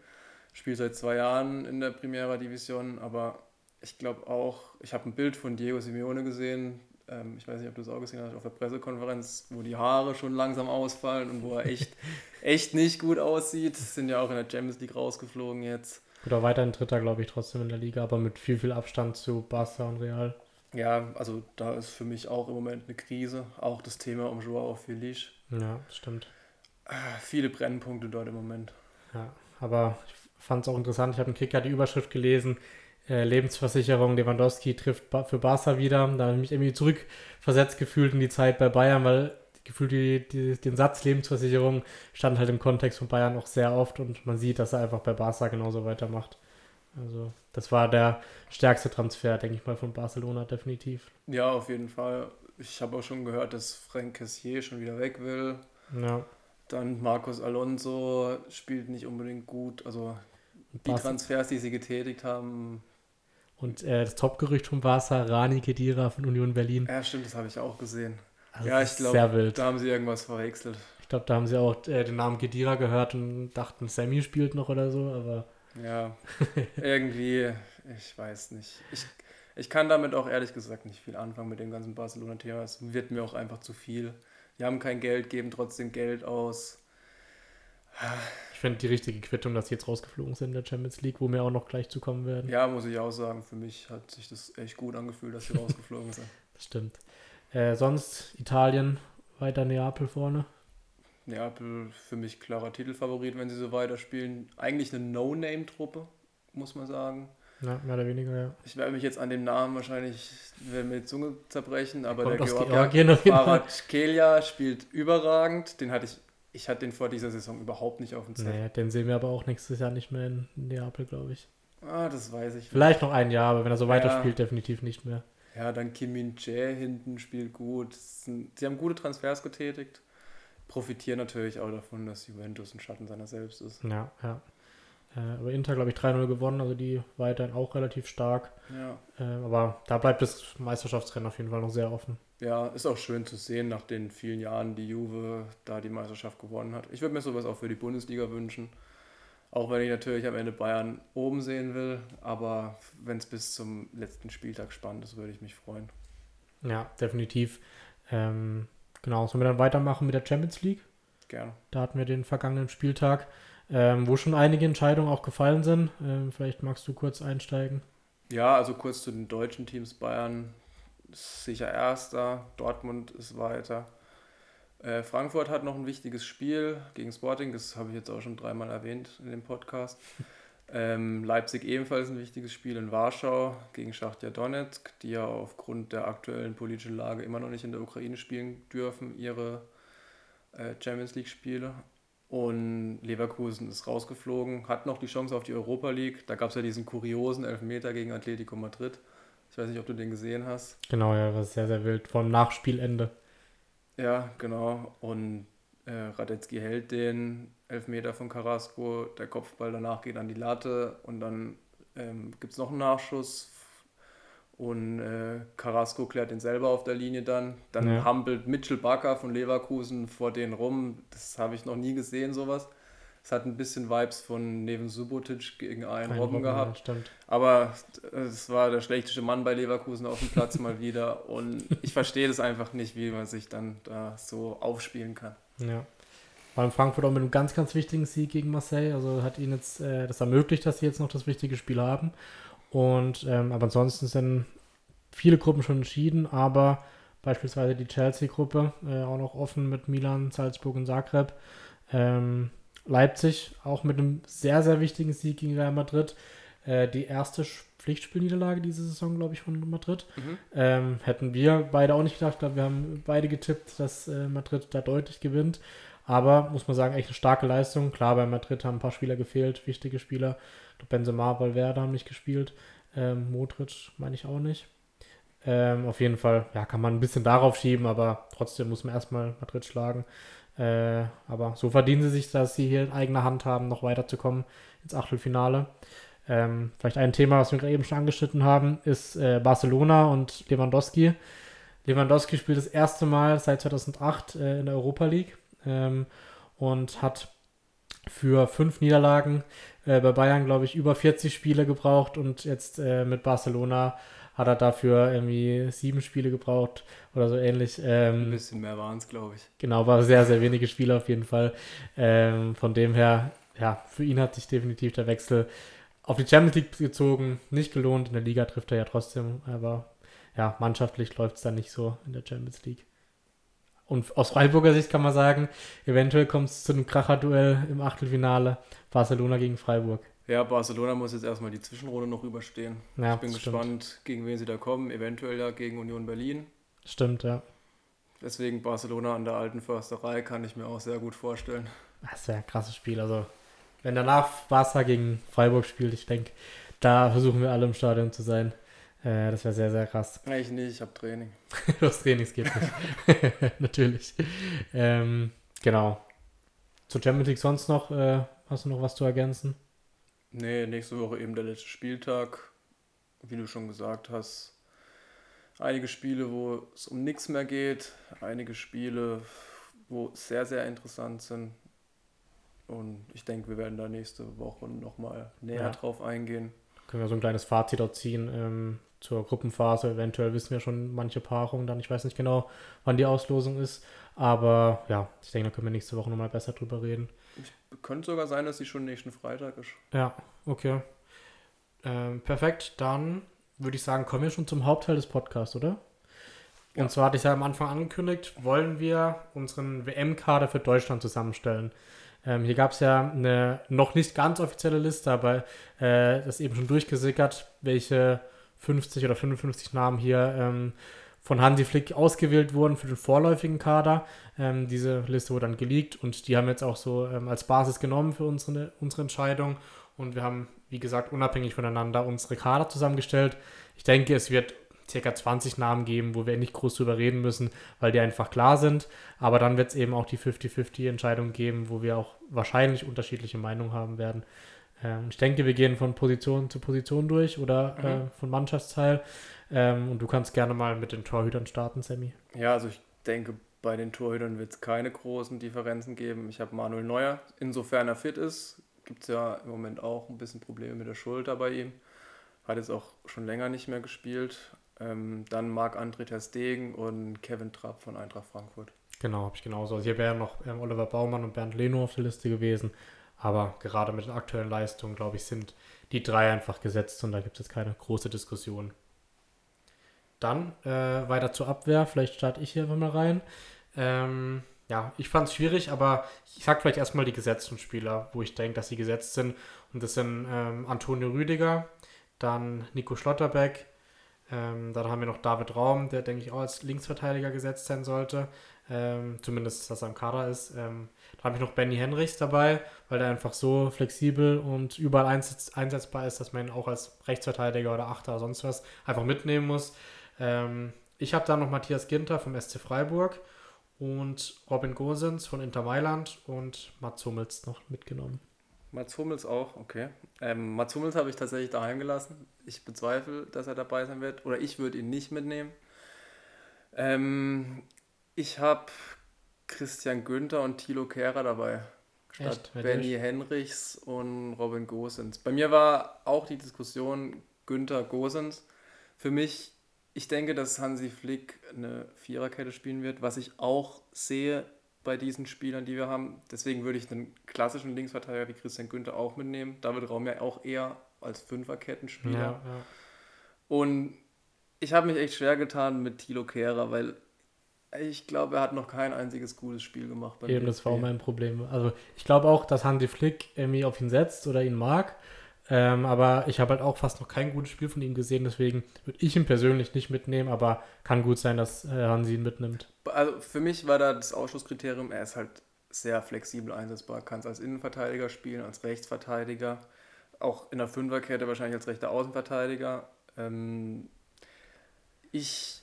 Spielt seit zwei Jahren in der Primera Division, aber ich glaube auch, ich habe ein Bild von Diego Simeone gesehen, ähm, ich weiß nicht, ob du es auch gesehen hast, auf der Pressekonferenz, wo die Haare schon langsam ausfallen und wo er echt, echt nicht gut aussieht. Sind ja auch in der Champions League rausgeflogen jetzt. Oder weiterhin Dritter, glaube ich, trotzdem in der Liga, aber mit viel, viel Abstand zu Barca und Real. Ja, also da ist für mich auch im Moment eine Krise. Auch das Thema um Joao Felice. Ja, stimmt. Ah, viele Brennpunkte dort im Moment. Ja, aber ich fand es auch interessant. Ich habe im Kicker die Überschrift gelesen äh, Lebensversicherung Lewandowski trifft für Barca wieder. Da habe ich mich irgendwie zurückversetzt gefühlt in die Zeit bei Bayern, weil gefühlt die, die, den Satz Lebensversicherung stand halt im Kontext von Bayern auch sehr oft und man sieht, dass er einfach bei Barca genauso weitermacht. Also das war der stärkste Transfer, denke ich mal, von Barcelona definitiv. Ja, auf jeden Fall. Ich habe auch schon gehört, dass Frank Cassier schon wieder weg will. Ja. Dann Marcos Alonso spielt nicht unbedingt gut. Also die Transfers, die sie getätigt haben, und äh, das Topgerücht vom Barca, Rani Kedira von Union Berlin. Ja, stimmt, das habe ich auch gesehen. Also ja, ich glaube, da haben sie irgendwas verwechselt. Ich glaube, da haben sie auch äh, den Namen Kedira gehört und dachten, Sammy spielt noch oder so, aber. Ja, irgendwie, ich weiß nicht. Ich, ich kann damit auch ehrlich gesagt nicht viel anfangen mit dem ganzen Barcelona-Thema. Es wird mir auch einfach zu viel. Die haben kein Geld, geben trotzdem Geld aus. Ich finde die richtige Quittung, dass sie jetzt rausgeflogen sind in der Champions League, wo wir auch noch gleich zukommen werden. Ja, muss ich auch sagen. Für mich hat sich das echt gut angefühlt, dass sie rausgeflogen sind. Das stimmt. Äh, sonst Italien, weiter Neapel vorne. Neapel für mich klarer Titelfavorit, wenn sie so weiterspielen. Eigentlich eine No-Name-Truppe. muss man sagen. Ja, mehr oder weniger, ja. Ich werde mich jetzt an dem Namen wahrscheinlich die Zunge zerbrechen, aber Kommt der Fall. Farad Kelia spielt überragend. Den hatte ich, ich hatte den vor dieser Saison überhaupt nicht auf dem Zettel. Nee, den sehen wir aber auch nächstes Jahr nicht mehr in Neapel, glaube ich. Ah, das weiß ich. Vielleicht noch ein Jahr, aber wenn er so Ja. weiterspielt, definitiv nicht mehr. Ja, dann Kim Min Jae hinten spielt gut. Es sind- Sie haben gute Transfers getätigt. Profitieren natürlich auch davon, dass Juventus ein Schatten seiner selbst ist. Ja, ja. Äh, aber Inter, glaube ich, 3-0 gewonnen, also die weiterhin auch relativ stark. Ja. Äh, aber da bleibt das Meisterschaftsrennen auf jeden Fall noch sehr offen. ja, ist auch schön zu sehen, nach den vielen Jahren, die Juve da die Meisterschaft gewonnen hat. Ich würde mir sowas auch für die Bundesliga wünschen. Auch wenn ich natürlich am Ende Bayern oben sehen will. Aber wenn es bis zum letzten Spieltag spannend ist, würde ich mich freuen. Ja, definitiv. Ähm, genau, sollen wir dann weitermachen mit der Champions League? Gerne. Da hatten wir den vergangenen Spieltag, ähm, wo schon einige Entscheidungen auch gefallen sind. Ähm, vielleicht magst du kurz einsteigen. Ja, also kurz zu den deutschen Teams. Bayern ist sicher Erster, Dortmund ist weiter. Äh, Frankfurt hat noch ein wichtiges Spiel gegen Sporting, das habe ich jetzt auch schon dreimal erwähnt in dem Podcast. Ähm, Leipzig ebenfalls ein wichtiges Spiel in Warschau gegen Schachtja Donetsk, die ja aufgrund der aktuellen politischen Lage immer noch nicht in der Ukraine spielen dürfen, ihre äh, Champions League-Spiele. Und Leverkusen ist rausgeflogen, hat noch die Chance auf die Europa League. Da gab es ja diesen kuriosen Elfmeter gegen Atletico Madrid. Ich weiß nicht, ob du den gesehen hast. Genau, ja, das ist sehr, sehr wild. Vor dem Nachspielende. Ja, genau. Und äh, Radetzky hält den Elfmeter von Carrasco. Der Kopfball danach geht an die Latte und dann ähm, gibt es noch einen Nachschuss. Und äh, Carrasco klärt den selber auf der Linie dann. Dann Ja. hampelt Mitchell Bakker von Leverkusen vor denen rum. Das habe ich noch nie gesehen, sowas. Es hat ein bisschen Vibes von Neven Subotic gegen einen Ein Robben gehabt. Stimmt. Aber es war der schlechteste Mann bei Leverkusen auf dem Platz mal wieder. Und ich verstehe das einfach nicht, wie man sich dann da so aufspielen kann. Ja. War in Frankfurt auch mit einem ganz, ganz wichtigen Sieg gegen Marseille. Also hat ihnen jetzt äh, das ermöglicht, dass sie jetzt noch das wichtige Spiel haben. Und ähm, aber ansonsten sind viele Gruppen schon entschieden, aber beispielsweise die Chelsea-Gruppe äh, auch noch offen mit Milan, Salzburg und Zagreb. Ähm, Leipzig auch mit einem sehr, sehr wichtigen Sieg gegen Real Madrid. Äh, die erste Pflichtspielniederlage diese Saison, glaube ich, von Madrid. Mhm. Ähm, hätten wir beide auch nicht gedacht. Ich glaube, wir haben beide getippt, dass äh, Madrid da deutlich gewinnt. Aber muss man sagen, echt eine starke Leistung. Klar, bei Madrid haben ein paar Spieler gefehlt, wichtige Spieler. Benzema, Valverde haben nicht gespielt. Ähm, Modric meine ich auch nicht. Ähm, auf jeden Fall, ja, kann man ein bisschen darauf schieben, aber trotzdem muss man erstmal Madrid schlagen. Äh, aber so verdienen sie sich, dass sie hier in eigener Hand haben, noch weiterzukommen ins Achtelfinale. Ähm, vielleicht ein Thema, was wir gerade eben schon angeschnitten haben, ist äh, Barcelona und Lewandowski. Lewandowski spielt das erste Mal seit 2008 äh, in der Europa League ähm, und hat für fünf Niederlagen äh, bei Bayern, glaube ich, über 40 Spiele gebraucht und jetzt äh, mit Barcelona hat er dafür irgendwie sieben Spiele gebraucht oder so ähnlich. Ein Ähm, bisschen mehr waren es, glaube ich. Genau, war sehr, sehr wenige Spiele auf jeden Fall. Ähm, von dem her, ja, für ihn hat sich definitiv der Wechsel auf die Champions League gezogen. Nicht gelohnt. In der Liga trifft er ja trotzdem, aber ja, mannschaftlich läuft es dann nicht so in der Champions League. Und aus Freiburger Sicht kann man sagen, eventuell kommt es zu einem Kracher-Duell im Achtelfinale Barcelona gegen Freiburg. Ja, Barcelona muss jetzt erstmal die Zwischenrunde noch überstehen. Ja, ich bin das stimmt. gespannt, gegen wen sie da kommen. Eventuell ja gegen Union Berlin. Stimmt, ja. Deswegen Barcelona an der alten Försterei kann ich mir auch sehr gut vorstellen. Das wäre ein krasses Spiel. Also, wenn danach Barca gegen Freiburg spielt, ich denke, da versuchen wir alle im Stadion zu sein. Äh, das wäre sehr, sehr krass. Eigentlich nicht, ich habe Training. Das Trainings geht nicht. Natürlich. Ähm, genau. Zur Champions League sonst noch, äh, hast du noch was zu ergänzen? Nee, nächste Woche eben der letzte Spieltag. Wie du schon gesagt hast, einige Spiele, wo es um nichts mehr geht, einige Spiele, wo sehr, sehr interessant sind. Und ich denke, wir werden da nächste Woche nochmal näher Ja. drauf eingehen. Können wir so ein kleines Fazit auch ziehen ähm, zur Gruppenphase. Eventuell wissen wir schon manche Paarungen dann. Ich weiß nicht genau, wann die Auslosung ist. Aber ja, ich denke, da können wir nächste Woche nochmal besser drüber reden. Könnte sogar sein, dass sie schon nächsten Freitag ist. Ja, okay. Ähm, perfekt, dann würde ich sagen, kommen wir schon zum Hauptteil des Podcasts, oder? Ja. Und zwar hatte ich ja am Anfang angekündigt, wollen wir unseren WM-Kader für Deutschland zusammenstellen. Ähm, hier gab es ja eine noch nicht ganz offizielle Liste, aber äh, das ist eben schon durchgesickert, welche 50 oder 55 Namen hier ähm, von Hansi Flick ausgewählt wurden für den vorläufigen Kader. Ähm, diese Liste wurde dann geleakt und die haben wir jetzt auch so ähm, als Basis genommen für unsere, unsere Entscheidung. Und wir haben, wie gesagt, unabhängig voneinander unsere Kader zusammengestellt. Ich denke, es wird circa 20 Namen geben, wo wir nicht groß drüber reden müssen, weil die einfach klar sind. Aber dann wird es eben auch die 50-50-Entscheidung geben, wo wir auch wahrscheinlich unterschiedliche Meinungen haben werden. Ähm, ich denke, wir gehen von Position zu Position durch oder mhm. äh, von Mannschaftsteil. Ähm, und du kannst gerne mal mit den Torhütern starten, Sammy. Ja, also ich denke, bei den Torhütern wird es keine großen Differenzen geben. Ich habe Manuel Neuer, insofern er fit ist. Gibt es ja im Moment auch ein bisschen Probleme mit der Schulter bei ihm. Hat jetzt auch schon länger nicht mehr gespielt. Ähm, dann Marc-André Ter Stegen und Kevin Trapp von Eintracht Frankfurt. Genau, habe ich genauso. Also hier wären noch ähm, Oliver Baumann und Bernd Leno auf der Liste gewesen. Aber gerade mit den aktuellen Leistungen, glaube ich, sind die drei einfach gesetzt und da gibt es keine große Diskussion. Dann äh, weiter zur Abwehr. Vielleicht starte ich hier mal rein. Ähm, ja, ich fand es schwierig, aber ich sage vielleicht erstmal die gesetzten Spieler, wo ich denke, dass sie gesetzt sind. Und das sind ähm, Antonio Rüdiger, dann Nico Schlotterbeck, ähm, dann haben wir noch David Raum, der, denke ich, auch als Linksverteidiger gesetzt sein sollte. Ähm, zumindest, dass er im Kader ist. Ähm, da habe ich noch Benny Henrichs dabei, weil er einfach so flexibel und überall einsetz einsetzbar ist, dass man ihn auch als Rechtsverteidiger oder Achter oder sonst was einfach mitnehmen muss. Ähm, ich habe dann noch Matthias Ginter vom SC Freiburg und Robin Gosens von Inter Mailand und Mats Hummels noch mitgenommen. Mats Hummels auch, okay. Ähm, Mats Hummels habe ich tatsächlich daheim gelassen. Ich bezweifle, dass er dabei sein wird. Oder ich würde ihn nicht mitnehmen. Ähm, ich habe Christian Günther und Thilo Kehrer dabei. Statt Echt? Benny Henrichs und Robin Gosens. Bei mir war auch die Diskussion Günther Gosens. Für mich, ich denke, dass Hansi Flick eine Viererkette spielen wird. Was ich auch sehe, bei diesen Spielern, die wir haben. Deswegen würde ich einen klassischen Linksverteidiger wie Christian Günther auch mitnehmen. David Raum ja auch eher als Fünferkettenspieler. Ja, ja. Und ich habe mich echt schwer getan mit Thilo Kehrer, weil ich glaube, er hat noch kein einziges gutes Spiel gemacht. Eben, das war auch mein Problem. Also ich glaube auch, dass Hansi Flick irgendwie auf ihn setzt oder ihn mag. Ähm, aber ich habe halt auch fast noch kein gutes Spiel von ihm gesehen, deswegen würde ich ihn persönlich nicht mitnehmen, aber kann gut sein, dass äh, Hansi ihn mitnimmt. Also für mich war da das Ausschlusskriterium, er ist halt sehr flexibel einsetzbar, kann es als Innenverteidiger spielen, als Rechtsverteidiger, auch in der Fünferkette wahrscheinlich als rechter Außenverteidiger. Ähm, ich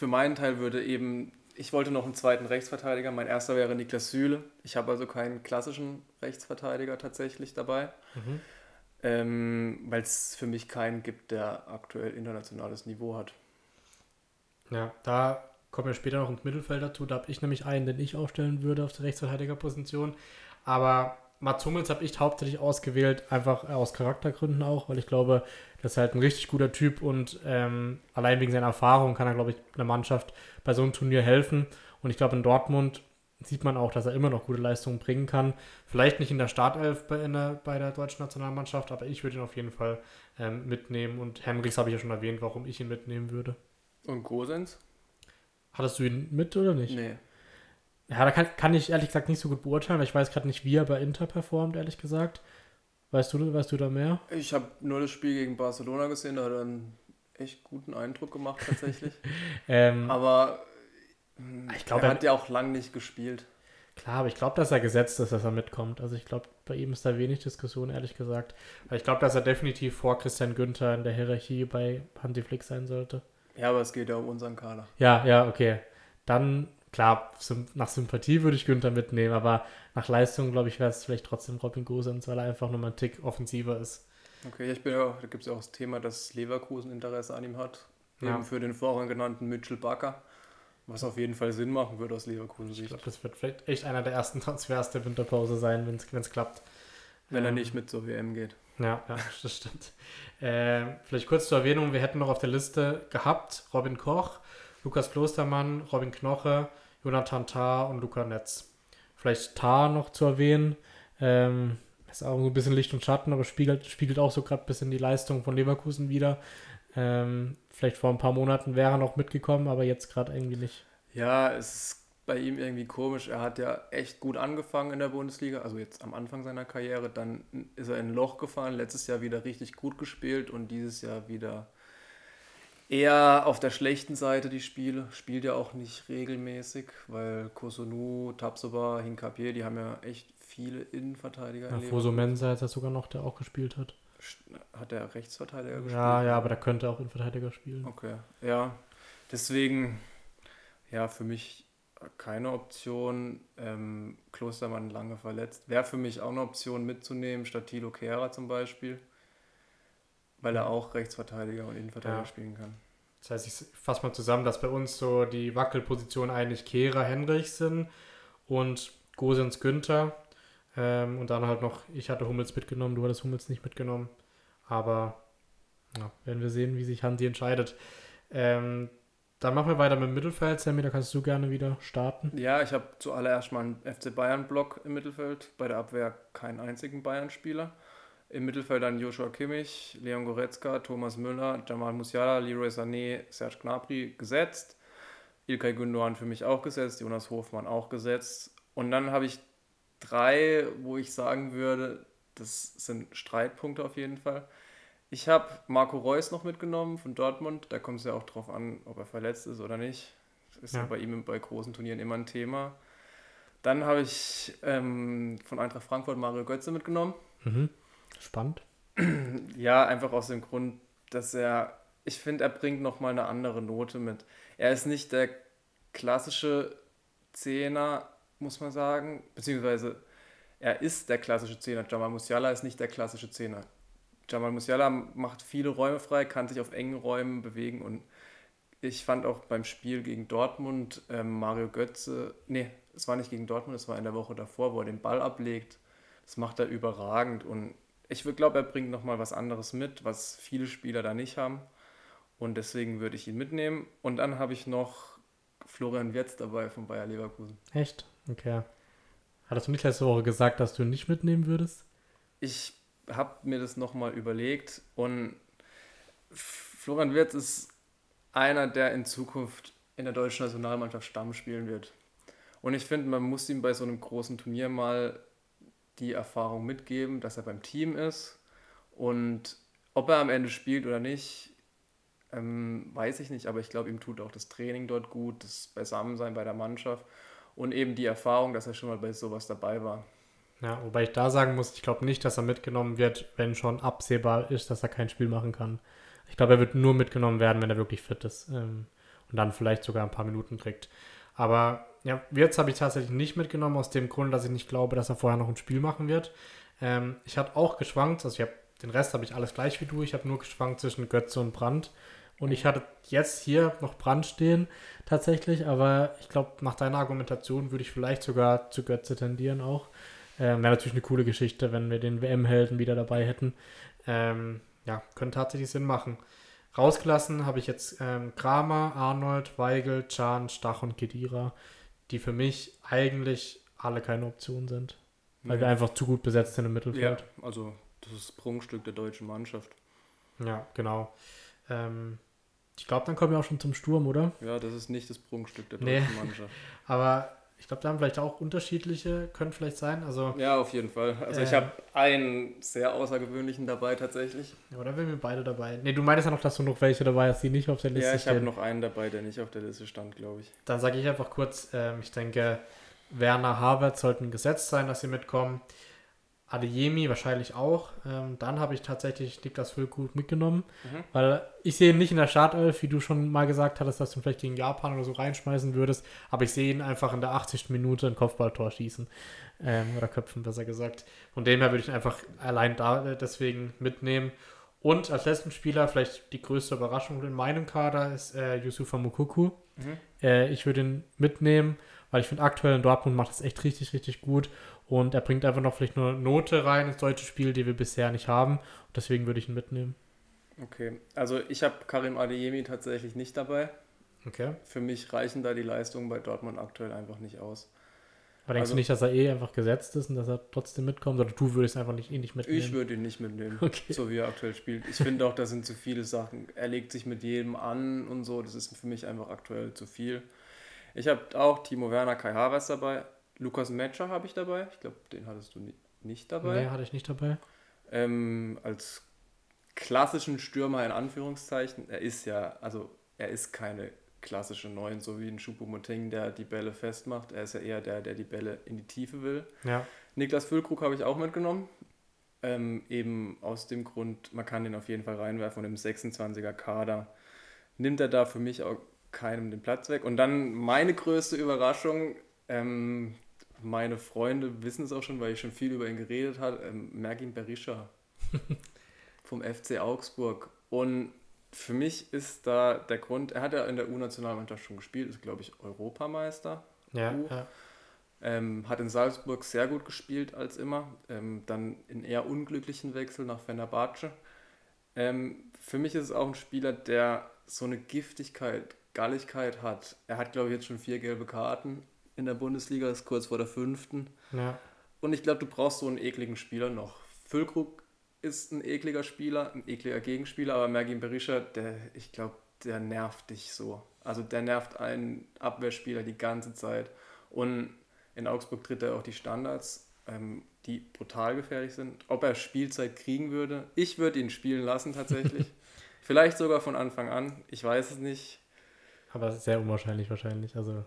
für meinen Teil würde eben, ich wollte noch einen zweiten Rechtsverteidiger, mein erster wäre Niklas Süle. Ich habe also keinen klassischen Rechtsverteidiger tatsächlich dabei. Mhm ähm, weil es für mich keinen gibt, der aktuell internationales Niveau hat. Ja, da kommen wir später noch ins Mittelfeld dazu. Da habe ich nämlich einen, den ich aufstellen würde auf der Rechtsverteidigerposition. Aber Mats Hummels habe ich hauptsächlich ausgewählt, einfach aus Charaktergründen auch, weil ich glaube, das ist halt ein richtig guter Typ und ähm, allein wegen seiner Erfahrung kann er, glaube ich, einer Mannschaft bei so einem Turnier helfen. Und ich glaube, in Dortmund sieht man auch, dass er immer noch gute Leistungen bringen kann. Vielleicht nicht in der Startelf bei, in der, bei der deutschen Nationalmannschaft, aber ich würde ihn auf jeden Fall ähm, mitnehmen. Und Henrichs habe ich ja schon erwähnt, warum ich ihn mitnehmen würde. Und Gosens? Hattest du ihn mit oder nicht? Nee. Ja, da kann, kann ich ehrlich gesagt nicht so gut beurteilen, weil ich weiß gerade nicht, wie er bei Inter performt, ehrlich gesagt. Weißt du, weißt du da mehr? Ich habe nur das Spiel gegen Barcelona gesehen, da hat er einen echt guten Eindruck gemacht tatsächlich. ähm, aber hm, ich glaube, er hat ja auch lang nicht gespielt. Klar, aber ich glaube, dass er gesetzt ist, dass er mitkommt. Also ich glaube, bei ihm ist da wenig Diskussion, ehrlich gesagt. Weil ich glaube, dass er definitiv vor Christian Günther in der Hierarchie bei Hansi Flick sein sollte. Ja, aber es geht ja um unseren Kader. Ja, ja, okay. Dann, klar, nach Sympathie würde ich Günther mitnehmen, aber nach Leistung, glaube ich, wäre es vielleicht trotzdem Robin Gosens, weil er einfach nur mal einen Tick offensiver ist. Okay, ich bin ja, da gibt es ja auch das Thema, dass Leverkusen Interesse an ihm hat. Ja. Eben für den vorhin genannten Mitchell Bakker. Was auf jeden Fall Sinn machen würde aus Leverkusen-Sicht. Ich glaube, das wird vielleicht echt einer der ersten Transfers der Winterpause sein, wenn es klappt. Wenn ähm, er nicht mit zur WM geht. Ja, ja das stimmt. Äh, vielleicht kurz zur Erwähnung, wir hätten noch auf der Liste gehabt Robin Koch, Lukas Klostermann, Robin Knoche, Jonathan Tah und Luca Netz. Vielleicht Tah noch zu erwähnen. Ähm, ist auch so ein bisschen Licht und Schatten, aber spiegelt, spiegelt auch so gerade ein bisschen die Leistung von Leverkusen wieder. Ähm, vielleicht vor ein paar Monaten wäre er noch mitgekommen, aber jetzt gerade irgendwie nicht. Ja, es ist bei ihm irgendwie komisch. Er hat ja echt gut angefangen in der Bundesliga, also jetzt am Anfang seiner Karriere. Dann ist er in ein Loch gefallen, letztes Jahr wieder richtig gut gespielt und dieses Jahr wieder eher auf der schlechten Seite die Spiele. Spielt ja auch nicht regelmäßig, weil Kosunu, Tapsoba, Hinkapier, die haben ja echt viele Innenverteidiger. Ja, Foso Mensa ist ja sogar noch, der auch gespielt hat. Hat der Rechtsverteidiger gespielt? Ja, ja, aber der könnte auch Innenverteidiger spielen. Okay, ja. Deswegen, ja, für mich keine Option. Ähm, Klostermann lange verletzt. Wäre für mich auch eine Option mitzunehmen, statt Tilo Kehrer zum Beispiel. Weil er auch Rechtsverteidiger und Innenverteidiger ja. spielen kann. Das heißt, ich fasse mal zusammen, dass bei uns so die Wackelpositionen eigentlich Kehrer, Henrich sind und Gosens Günther. Ähm, und dann halt noch, ich hatte Hummels mitgenommen, du hattest Hummels nicht mitgenommen. Aber ja, werden wir sehen, wie sich Hansi entscheidet. Ähm, dann machen wir weiter mit dem Mittelfeld. Sammy, da kannst du gerne wieder starten. Ja, ich habe zuallererst mal einen FC Bayern-Block im Mittelfeld. Bei der Abwehr keinen einzigen Bayern-Spieler. Im Mittelfeld dann Joshua Kimmich, Leon Goretzka, Thomas Müller, Jamal Musiala, Leroy Sané, Serge Gnabry gesetzt. Ilkay Gündoğan für mich auch gesetzt, Jonas Hofmann auch gesetzt. Und dann habe ich drei, wo ich sagen würde, das sind Streitpunkte auf jeden Fall. Ich habe Marco Reus noch mitgenommen von Dortmund. Da kommt es ja auch drauf an, ob er verletzt ist oder nicht. Das ist ja, ja bei ihm bei großen Turnieren immer ein Thema. Dann habe ich ähm, von Eintracht Frankfurt Mario Götze mitgenommen. Mhm. Spannend. Ja, einfach aus dem Grund, dass er, ich finde, er bringt nochmal eine andere Note mit. Er ist nicht der klassische Zehner, muss man sagen, beziehungsweise er ist der klassische Zehner. Jamal Musiala ist nicht der klassische Zehner. Jamal Musiala macht viele Räume frei, kann sich auf engen Räumen bewegen und ich fand auch beim Spiel gegen Dortmund ähm, Mario Götze, nee, es war nicht gegen Dortmund, es war in der Woche davor, wo er den Ball ablegt. Das macht er überragend und ich glaube, er bringt nochmal was anderes mit, was viele Spieler da nicht haben. Und deswegen würde ich ihn mitnehmen. Und dann habe ich noch Florian Wirtz dabei von Bayer Leverkusen. Echt? Okay. Hattest du nicht letzte Woche gesagt, dass du ihn nicht mitnehmen würdest? Ich habe mir das nochmal überlegt und Florian Wirtz ist einer, der in Zukunft in der deutschen Nationalmannschaft Stamm spielen wird. Und ich finde, man muss ihm bei so einem großen Turnier mal die Erfahrung mitgeben, dass er beim Team ist. Und ob er am Ende spielt oder nicht, ähm, weiß ich nicht. Aber ich glaube, ihm tut auch das Training dort gut, das Beisammensein bei der Mannschaft und eben die Erfahrung, dass er schon mal bei sowas dabei war. Ja, wobei ich da sagen muss, ich glaube nicht, dass er mitgenommen wird, wenn schon absehbar ist, dass er kein Spiel machen kann. Ich glaube, er wird nur mitgenommen werden, wenn er wirklich fit ist ähm, und dann vielleicht sogar ein paar Minuten kriegt. Aber ja, jetzt habe ich tatsächlich nicht mitgenommen, aus dem Grund, dass ich nicht glaube, dass er vorher noch ein Spiel machen wird. Ähm, ich habe auch geschwankt, also ich habe den Rest habe ich alles gleich wie du. Ich habe nur geschwankt zwischen Götze und Brand. Und ich hatte jetzt hier noch Brand stehen, tatsächlich, aber ich glaube, nach deiner Argumentation würde ich vielleicht sogar zu Götze tendieren auch. Ähm, Wäre natürlich eine coole Geschichte, wenn wir den WM-Helden wieder dabei hätten. Ähm, ja, könnte tatsächlich Sinn machen. Rausgelassen habe ich jetzt ähm, Kramer, Arnold, Weigel, Chan, Stach und Kedira, die für mich eigentlich alle keine Option sind. Weil ja. wir einfach zu gut besetzt sind im Mittelfeld. Ja, also das ist das Prunkstück der deutschen Mannschaft. Ja, genau. Ähm, ich glaube, dann kommen wir auch schon zum Sturm, oder? Ja, das ist nicht das Prunkstück der deutschen nee. Mannschaft. Aber ich glaube, da haben vielleicht auch unterschiedliche, können vielleicht sein. Also, ja, auf jeden Fall. Also äh, ich habe einen sehr außergewöhnlichen dabei tatsächlich. Ja, oder wenn wir beide dabei. Nee, du meintest ja noch, dass du noch welche dabei hast, die nicht auf der Liste stehen. Ja, ich habe noch einen dabei, der nicht auf der Liste stand, glaube ich. Dann sage ich einfach kurz, ähm, ich denke, Werner Harvard sollten gesetzt sein, dass sie mitkommen. Adeyemi wahrscheinlich auch. Ähm, dann habe ich tatsächlich Niklas Füllkrug mitgenommen, mhm. weil ich sehe ihn nicht in der Startelf, wie du schon mal gesagt hattest, dass du ihn vielleicht gegen Japan oder so reinschmeißen würdest, aber ich sehe ihn einfach in der 80. Minute ein Kopfballtor schießen ähm, oder köpfen, besser gesagt. Von dem her würde ich ihn einfach allein da äh, deswegen mitnehmen. Und als letzten Spieler, vielleicht die größte Überraschung in meinem Kader, ist äh, Yusufa Mukuku. Mhm. Äh, ich würde ihn mitnehmen, weil ich finde, aktuell in Dortmund macht es echt richtig, richtig gut. Und er bringt einfach noch vielleicht nur Note rein ins deutsche Spiel, die wir bisher nicht haben. Deswegen würde ich ihn mitnehmen. Okay, also ich habe Karim Adeyemi tatsächlich nicht dabei. Okay. Für mich reichen da die Leistungen bei Dortmund aktuell einfach nicht aus. Aber denkst also, du nicht, dass er eh einfach gesetzt ist und dass er trotzdem mitkommt? Oder du würdest einfach nicht, eh nicht mitnehmen? Ich würde ihn nicht mitnehmen, okay. so wie er aktuell spielt. Ich finde auch, da sind zu viele Sachen. Er legt sich mit jedem an und so. Das ist für mich einfach aktuell zu viel. Ich habe auch Timo Werner, Kai Havertz dabei. Lukas Metscher habe ich dabei. Ich glaube, den hattest du nicht dabei. Nee, hatte ich nicht dabei. Ähm, als klassischen Stürmer in Anführungszeichen. Er ist ja, also er ist keine klassische Neun, so wie ein Choupo-Moting, der die Bälle festmacht. Er ist ja eher der, der die Bälle in die Tiefe will. Ja. Niklas Füllkrug habe ich auch mitgenommen. Ähm, eben aus dem Grund, man kann den auf jeden Fall reinwerfen und im 26er Kader nimmt er da für mich auch keinem den Platz weg. Und dann meine größte Überraschung, ähm, meine Freunde wissen es auch schon, weil ich schon viel über ihn geredet habe, ähm, Mergin Berisha vom FC Augsburg. Und für mich ist da der Grund, er hat ja in der U-Nationalmannschaft schon gespielt, ist glaube ich Europameister. Ja, ja. Ähm, hat in Salzburg sehr gut gespielt als immer. Ähm, dann in eher unglücklichen Wechsel nach Fenerbahce. Ähm, für mich ist es auch ein Spieler, der so eine Giftigkeit, Galligkeit hat. Er hat, glaube ich, jetzt schon vier gelbe Karten in der Bundesliga, ist kurz vor der fünften. Ja. Und ich glaube, du brauchst so einen ekligen Spieler noch. Füllkrug ist ein ekliger Spieler, ein ekliger Gegenspieler, aber Mergin Berisha, der, ich glaube, der nervt dich so. Also der nervt einen Abwehrspieler die ganze Zeit. Und in Augsburg tritt er auch die Standards, ähm, die brutal gefährlich sind. Ob er Spielzeit kriegen würde, ich würde ihn spielen lassen tatsächlich. Vielleicht sogar von Anfang an, ich weiß es nicht. Aber sehr unwahrscheinlich wahrscheinlich. Also,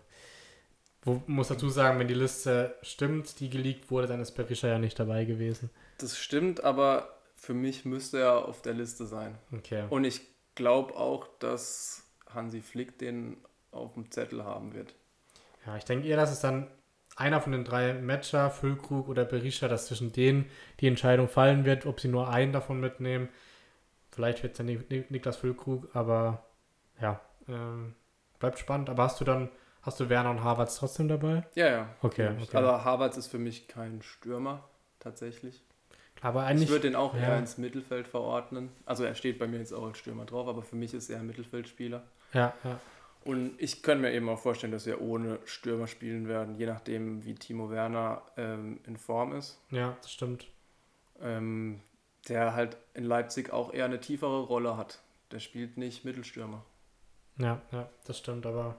wo, muss dazu sagen, wenn die Liste stimmt, die geleakt wurde, dann ist Berisha ja nicht dabei gewesen. Das stimmt, aber für mich müsste er auf der Liste sein. Okay. Und ich glaube auch, dass Hansi Flick den auf dem Zettel haben wird. Ja, ich denke eher, dass es dann einer von den drei Matcher, Füllkrug oder Berisha, dass zwischen denen die Entscheidung fallen wird, ob sie nur einen davon mitnehmen. Vielleicht wird es dann Niklas Füllkrug, aber ja, ähm, bleibt spannend. Aber hast du dann, hast du Werner und Havertz trotzdem dabei? Ja, ja. Okay, okay. Aber Havertz ist für mich kein Stürmer, tatsächlich. Aber eigentlich, ich würde den auch ja. eher ins Mittelfeld verordnen. Also er steht bei mir jetzt auch als Stürmer drauf, aber für mich ist er ein Mittelfeldspieler. Ja, ja. Und ich kann mir eben auch vorstellen, dass wir ohne Stürmer spielen werden, je nachdem, wie Timo Werner ähm, in Form ist. Ja, das stimmt. Ähm, der halt in Leipzig auch eher eine tiefere Rolle hat. Der spielt nicht Mittelstürmer. Ja, ja, das stimmt, aber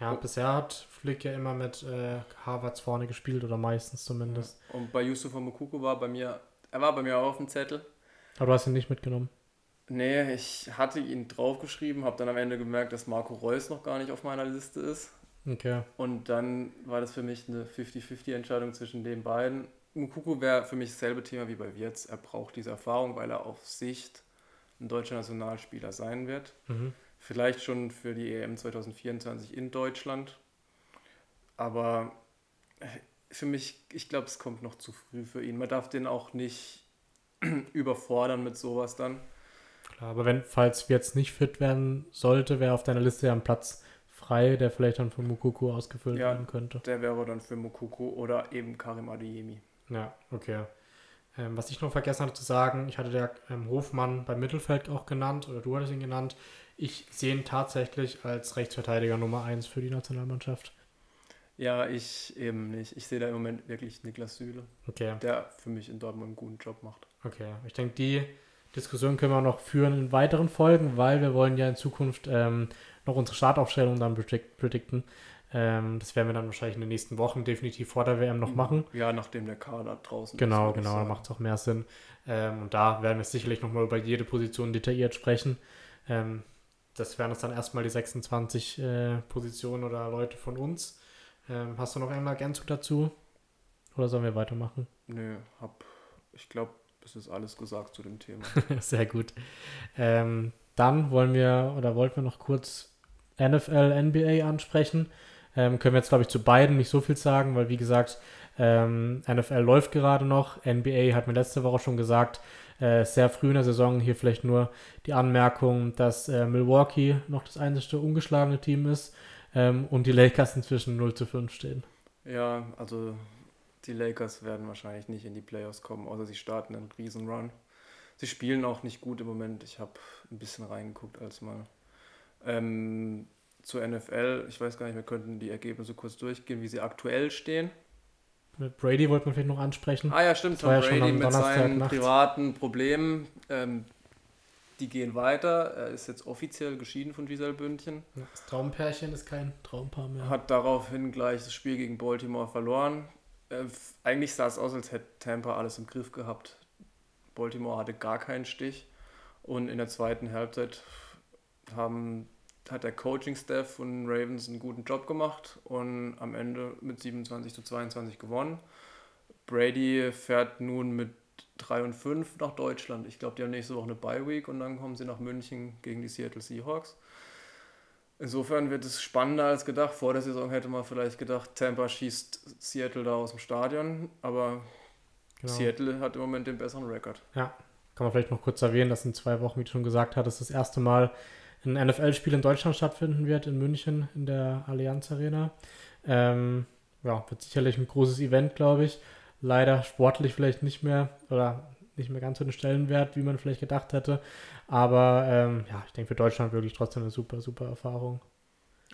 ja, oh. bisher hat Flick ja immer mit äh, Harvards vorne gespielt oder meistens zumindest. Ja. Und bei Yusuf Mokuko war bei mir, er war bei mir auch auf dem Zettel. Aber du hast ihn nicht mitgenommen. Nee, ich hatte ihn draufgeschrieben, habe dann am Ende gemerkt, dass Marco Reus noch gar nicht auf meiner Liste ist. Okay. Und dann war das für mich eine 50-50-Entscheidung zwischen den beiden. Mukuku wäre für mich dasselbe Thema wie bei Wirtz. Er braucht diese Erfahrung, weil er auf Sicht ein deutscher Nationalspieler sein wird. Mhm. Vielleicht schon für die EM 2024 in Deutschland. Aber für mich, ich glaube, es kommt noch zu früh für ihn. Man darf den auch nicht überfordern mit sowas dann. Klar, aber wenn, falls jetzt nicht fit werden sollte, wäre auf deiner Liste ja ein Platz frei, der vielleicht dann von Mukuku ausgefüllt ja, werden könnte. Der wäre dann für Mukuku oder eben Karim Adeyemi. Ja, okay. Ähm, was ich noch vergessen hatte zu sagen, ich hatte der ähm, Hofmann beim Mittelfeld auch genannt, oder du hattest ihn genannt. Ich sehe ihn tatsächlich als Rechtsverteidiger Nummer 1 für die Nationalmannschaft. Ja, ich eben nicht. Ich sehe da im Moment wirklich Niklas Süle, okay. der für mich in Dortmund einen guten Job macht. Okay, ich denke, die Diskussion können wir noch führen in weiteren Folgen, weil wir wollen ja in Zukunft ähm, noch unsere Startaufstellung dann predikten. Ähm, das werden wir dann wahrscheinlich in den nächsten Wochen definitiv vor der WM noch machen. Ja, nachdem der Kader draußen genau, ist. Genau, genau, macht es auch mehr Sinn. Ähm, und da werden wir sicherlich nochmal über jede Position detailliert sprechen. Ähm, das wären jetzt dann erstmal die 26 äh, Positionen oder Leute von uns. Ähm, hast du noch einmal Ergänzung dazu? Oder sollen wir weitermachen? Nö, hab, ich glaube, es ist alles gesagt zu dem Thema. Sehr gut. Ähm, dann wollen wir oder wollten wir noch kurz NFL, NBA ansprechen. Ähm, können wir jetzt, glaube ich, zu beiden nicht so viel sagen, weil, wie gesagt, ähm, NFL läuft gerade noch. NBA hat mir letzte Woche schon gesagt, äh, sehr früh in der Saison hier vielleicht nur die Anmerkung, dass äh, Milwaukee noch das einzige ungeschlagene Team ist ähm, und die Lakers inzwischen 0 zu 5 stehen. Ja, also die Lakers werden wahrscheinlich nicht in die Playoffs kommen, außer sie starten einen Riesenrun. Sie spielen auch nicht gut im Moment. Ich habe ein bisschen reingeguckt als mal. Ähm, zur NFL, ich weiß gar nicht, wir könnten die Ergebnisse kurz durchgehen, wie sie aktuell stehen. Mit Brady wollten wir vielleicht noch ansprechen. Ah ja, stimmt, Tom Brady ja mit seinen Nacht. privaten Problemen. Ähm, die gehen weiter. Er ist jetzt offiziell geschieden von Giselle Bündchen. Das Traumpärchen ist kein Traumpaar mehr. Hat daraufhin gleich das Spiel gegen Baltimore verloren. Äh, eigentlich sah es aus, als hätte Tampa alles im Griff gehabt. Baltimore hatte gar keinen Stich. Und in der zweiten Halbzeit haben, hat der Coaching-Staff von Ravens einen guten Job gemacht und am Ende mit 27 zu 22 gewonnen. Brady fährt nun mit 3 und 5 nach Deutschland. Ich glaube, die haben nächste Woche eine Bye-Week und dann kommen sie nach München gegen die Seattle Seahawks. Insofern wird es spannender als gedacht. Vor der Saison hätte man vielleicht gedacht, Tampa schießt Seattle da aus dem Stadion, aber genau. Seattle hat im Moment den besseren Rekord. Ja, kann man vielleicht noch kurz erwähnen, dass in zwei Wochen, wie du schon gesagt hattest, das erste Mal ein NFL-Spiel in Deutschland stattfinden wird, in München, in der Allianz Arena. Ähm, ja, wird sicherlich ein großes Event, glaube ich. Leider sportlich vielleicht nicht mehr oder nicht mehr ganz so den Stellenwert, wie man vielleicht gedacht hätte. Aber ähm, ja, ich denke für Deutschland wirklich trotzdem eine super, super Erfahrung.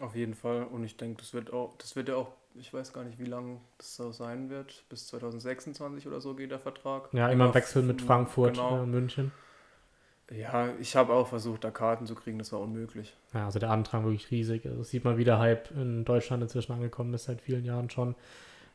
Auf jeden Fall. Und ich denke, das wird auch, das wird ja auch, ich weiß gar nicht, wie lange das so sein wird. Bis 2026 oder so geht der Vertrag. Ja, immer im Wechsel mit Frankfurt genau. und München. Ja, ich habe auch versucht, da Karten zu kriegen, das war unmöglich. Ja, also der Antrag wirklich riesig. Also das sieht man, wie der Hype in Deutschland inzwischen angekommen ist, seit vielen Jahren schon.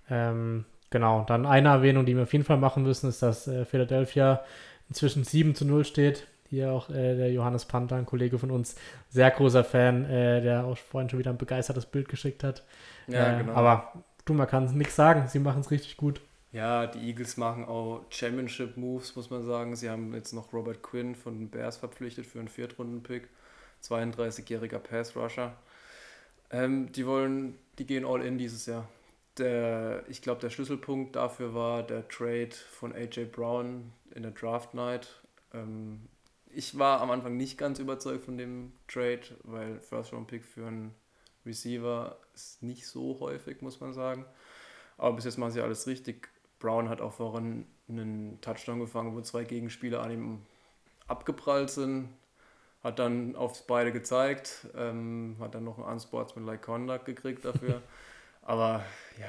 Ähm, genau, dann eine Erwähnung, die wir auf jeden Fall machen müssen, ist, dass äh, Philadelphia inzwischen 7 zu 0 steht. Hier auch äh, der Johannes Panther, ein Kollege von uns, sehr großer Fan, äh, der auch vorhin schon wieder ein begeistertes Bild geschickt hat. Ja, äh, genau. Aber du, man kann nichts sagen, sie machen es richtig gut. Ja, die Eagles machen auch Championship-Moves, muss man sagen. Sie haben jetzt noch Robert Quinn von den Bears verpflichtet für einen Viertrunden-Pick. 32-jähriger Pass-Rusher. Ähm, die wollen, die gehen all in dieses Jahr. Der, ich glaube, der Schlüsselpunkt dafür war der Trade von AJ Brown in der Draft Night. Ähm, ich war am Anfang nicht ganz überzeugt von dem Trade, weil First-Round-Pick für einen Receiver ist nicht so häufig, muss man sagen. Aber bis jetzt machen sie alles richtig. Brown hat auch vorhin einen Touchdown gefangen, wo zwei Gegenspieler an ihm abgeprallt sind. Hat dann aufs beide gezeigt, ähm, hat dann noch einen Unsportsmanlike Conduct gekriegt dafür. Aber ja,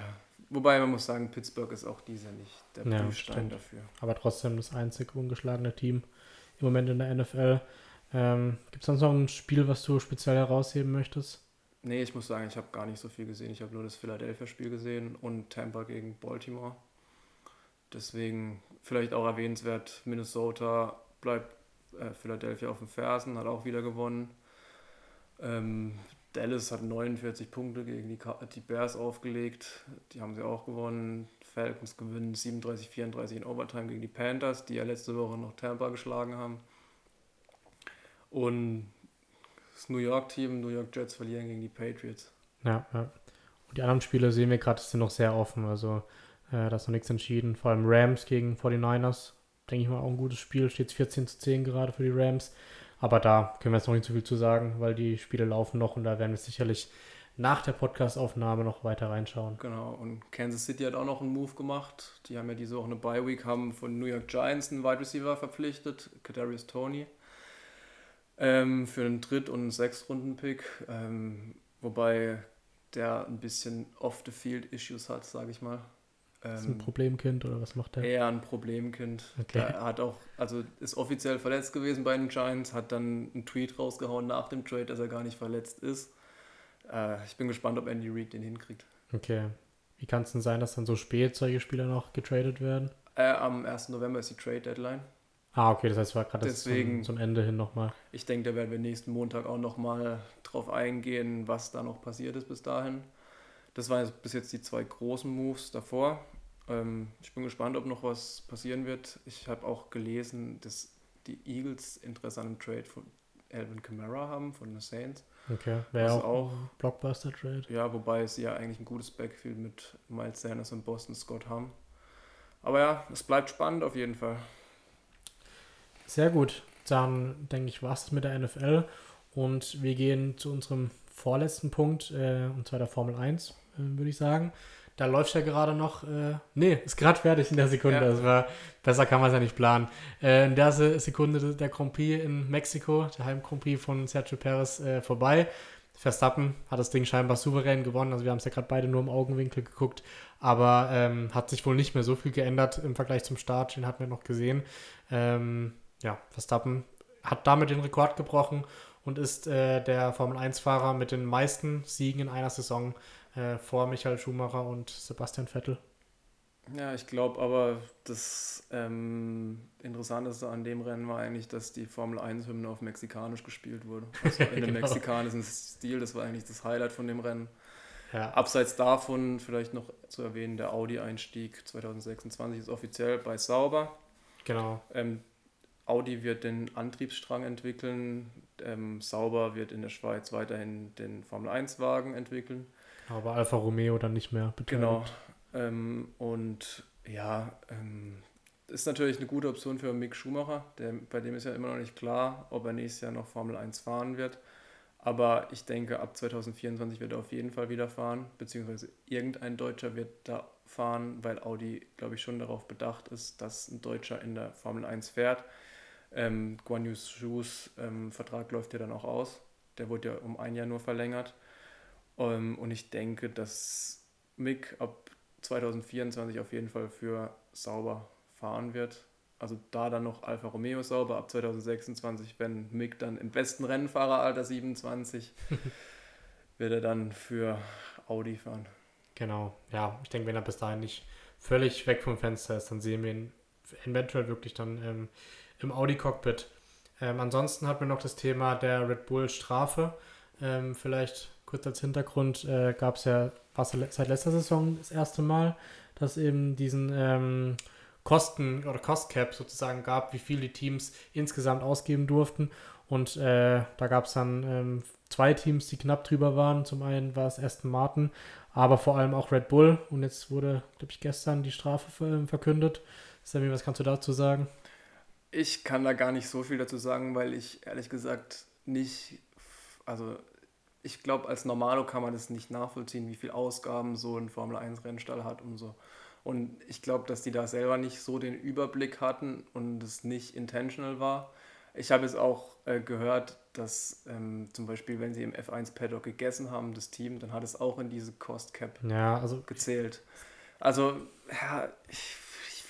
wobei man muss sagen, Pittsburgh ist auch dieser nicht der ja, Prüfstein dafür. Aber trotzdem das einzige ungeschlagene Team im Moment in der NFL. Ähm, Gibt es sonst noch ein Spiel, was du speziell herausheben möchtest? Nee, ich muss sagen, ich habe gar nicht so viel gesehen. Ich habe nur das Philadelphia-Spiel gesehen und Tampa gegen Baltimore. Deswegen vielleicht auch erwähnenswert, Minnesota bleibt äh, Philadelphia auf den Fersen, hat auch wieder gewonnen. Ähm, Dallas hat 49 Punkte gegen die, die Bears aufgelegt, die haben sie auch gewonnen. Falcons gewinnen 37-34 in Overtime gegen die Panthers, die ja letzte Woche noch Tampa geschlagen haben. Und das New York-Team, New York Jets verlieren gegen die Patriots. Ja, ja. Und die anderen Spiele sehen wir gerade, sind noch sehr offen. Also äh, da ist noch nichts entschieden. Vor allem Rams gegen 49ers. Denke ich mal auch ein gutes Spiel. Steht 14 zu 10 gerade für die Rams. Aber da können wir jetzt noch nicht so viel zu sagen, weil die Spiele laufen noch und da werden wir sicherlich nach der Podcast-Aufnahme noch weiter reinschauen. Genau, und Kansas City hat auch noch einen Move gemacht. Die haben ja diese Woche eine Bye-Week, haben von New York Giants einen Wide Receiver verpflichtet, Kadarius Tony, ähm, für einen Dritt- und einen Sechstrunden-Pick. Ähm, wobei der ein bisschen off-the-field-Issues hat, sage ich mal. Ähm, ist ein Problemkind oder was macht der? Eher ein Problemkind. Okay. Er hat auch, also ist offiziell verletzt gewesen bei den Giants, hat dann einen Tweet rausgehauen nach dem Trade, dass er gar nicht verletzt ist. Äh, ich bin gespannt, ob Andy Reid den hinkriegt. Okay. Wie kann es denn sein, dass dann so spät solche Spieler noch getradet werden? Äh, am 1. November ist die Trade Deadline. Ah, okay, das heißt, war gerade zum, zum Ende hin nochmal. Ich denke, da werden wir nächsten Montag auch nochmal drauf eingehen, was da noch passiert ist bis dahin. Das waren bis jetzt die zwei großen Moves davor. Ähm, ich bin gespannt, ob noch was passieren wird. Ich habe auch gelesen, dass die Eagles Interesse an einem Trade von Alvin Kamara haben, von den Saints. Okay, wäre auch, auch Blockbuster-Trade. Ja, wobei sie ja eigentlich ein gutes Backfield mit Miles Sanders und Boston Scott haben. Aber ja, es bleibt spannend auf jeden Fall. Sehr gut. Dann denke ich, war es mit der NFL. Und wir gehen zu unserem vorletzten Punkt, äh, und zwar der Formel 1, äh, würde ich sagen. Da läuft ja gerade noch, äh, nee, ist gerade fertig in der Sekunde. Ja. Das war, besser kann man es ja nicht planen. Äh, in der Sekunde der Grand Prix in Mexiko, der Heim Grand Prix von Sergio Perez, äh, vorbei. Verstappen hat das Ding scheinbar souverän gewonnen. Also wir haben es ja gerade beide nur im Augenwinkel geguckt. Aber ähm, hat sich wohl nicht mehr so viel geändert im Vergleich zum Start. Den hatten wir noch gesehen. Ähm, ja, Verstappen hat damit den Rekord gebrochen und ist äh, der Formel-1-Fahrer mit den meisten Siegen in einer Saison äh, vor Michael Schumacher und Sebastian Vettel. Ja, ich glaube aber, das ähm, Interessanteste an dem Rennen war eigentlich, dass die Formel 1-Hymne auf Mexikanisch gespielt wurde. Also in dem genau. mexikanischen Stil, das war eigentlich das Highlight von dem Rennen. Ja. Abseits davon vielleicht noch zu erwähnen, der Audi-Einstieg 2026 ist offiziell bei Sauber. Genau. Ähm, Audi wird den Antriebsstrang entwickeln, ähm, Sauber wird in der Schweiz weiterhin den Formel 1-Wagen entwickeln. Aber Alfa Romeo dann nicht mehr beteiligt. Genau, ähm, und ja, ähm, ist natürlich eine gute Option für Mick Schumacher. Der, bei dem ist ja immer noch nicht klar, ob er nächstes Jahr noch Formel 1 fahren wird. Aber ich denke, ab 2024 wird er auf jeden Fall wieder fahren, beziehungsweise irgendein Deutscher wird da fahren, weil Audi, glaube ich, schon darauf bedacht ist, dass ein Deutscher in der Formel 1 fährt. Ähm, Guan Yu Shu's ähm, Vertrag läuft ja dann auch aus. Der wurde ja um ein Jahr nur verlängert. Ähm, und ich denke, dass Mick ab 2024 auf jeden Fall für sauber fahren wird. Also da dann noch Alfa Romeo sauber ab 2026, wenn Mick dann im besten Rennfahreralter 27 wird er dann für Audi fahren. Genau, ja, ich denke, wenn er bis dahin nicht völlig weg vom Fenster ist, dann sehen wir ihn eventuell wirklich dann ähm, im Audi-Cockpit. Ähm, ansonsten hat wir noch das Thema der Red Bull Strafe. Ähm, vielleicht kurz als Hintergrund äh, gab es ja, was seit letzter Saison das erste Mal, dass eben diesen ähm, Kosten oder Cost Cap sozusagen gab, wie viel die Teams insgesamt ausgeben durften. Und äh, da gab es dann ähm, zwei Teams, die knapp drüber waren. Zum einen war es Aston Martin, aber vor allem auch Red Bull. Und jetzt wurde, glaube ich, gestern die Strafe verkündet. Sammy, was kannst du dazu sagen? Ich kann da gar nicht so viel dazu sagen, weil ich ehrlich gesagt nicht, also ich glaube, als Normalo kann man das nicht nachvollziehen, wie viel Ausgaben so ein Formel-1-Rennstall hat und so. Und ich glaube, dass die da selber nicht so den Überblick hatten und es nicht intentional war. Ich habe es auch äh, gehört, dass ähm, zum Beispiel, wenn sie im F1-Paddock gegessen haben, das Team, dann hat es auch in diese Cost Cap ja, also gezählt. Also, ja, ich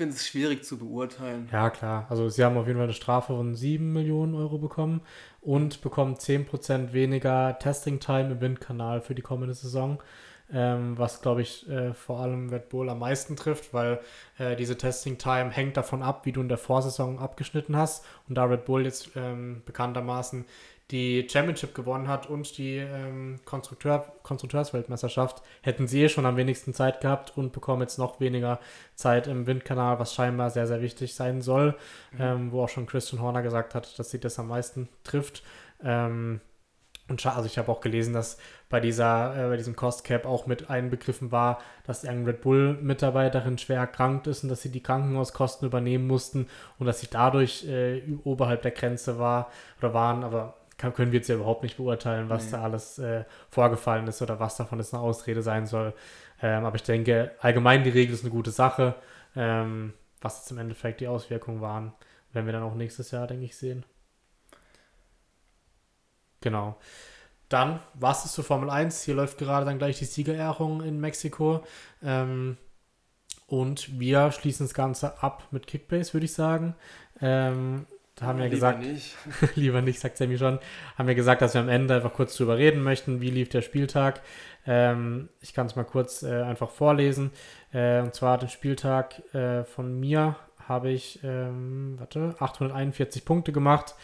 finde es schwierig zu beurteilen. Ja, klar. Also sie haben auf jeden Fall eine Strafe von 7 Millionen Euro bekommen und bekommen 10% weniger Testing-Time im Windkanal für die kommende Saison. Ähm, was, glaube ich, äh, vor allem Red Bull am meisten trifft, weil äh, diese Testing-Time hängt davon ab, wie du in der Vorsaison abgeschnitten hast. Und da Red Bull jetzt ähm, bekanntermaßen die Championship gewonnen hat und die ähm, Konstrukteur, Konstrukteursweltmeisterschaft, hätten sie eh schon am wenigsten Zeit gehabt und bekommen jetzt noch weniger Zeit im Windkanal, was scheinbar sehr, sehr wichtig sein soll, mhm. ähm, wo auch schon Christian Horner gesagt hat, dass sie das am meisten trifft. Ähm, und also ich habe auch gelesen, dass bei dieser, äh, bei diesem Cost Cap auch mit einbegriffen war, dass eine Red Bull Mitarbeiterin schwer erkrankt ist und dass sie die Krankenhauskosten übernehmen mussten und dass sie dadurch äh, oberhalb der Grenze war oder waren, aber kann, können wir jetzt ja überhaupt nicht beurteilen, was nee. da alles äh, vorgefallen ist oder was davon jetzt eine Ausrede sein soll. Ähm, aber ich denke, allgemein die Regel ist eine gute Sache. Ähm, was jetzt im Endeffekt die Auswirkungen waren, werden wir dann auch nächstes Jahr, denke ich, sehen. Genau. Dann was ist zur Formel 1. Hier läuft gerade dann gleich die Siegerehrung in Mexiko. Ähm, und wir schließen das Ganze ab mit Kickbase, würde ich sagen. Ähm, haben wir ja gesagt, nicht. lieber nicht, sagt Sammy schon, haben wir gesagt, dass wir am Ende einfach kurz drüber reden möchten, wie lief der Spieltag. Ähm, ich kann es mal kurz äh, einfach vorlesen. Äh, und zwar den Spieltag äh, von mir habe ich, ähm, warte, 841 Punkte gemacht.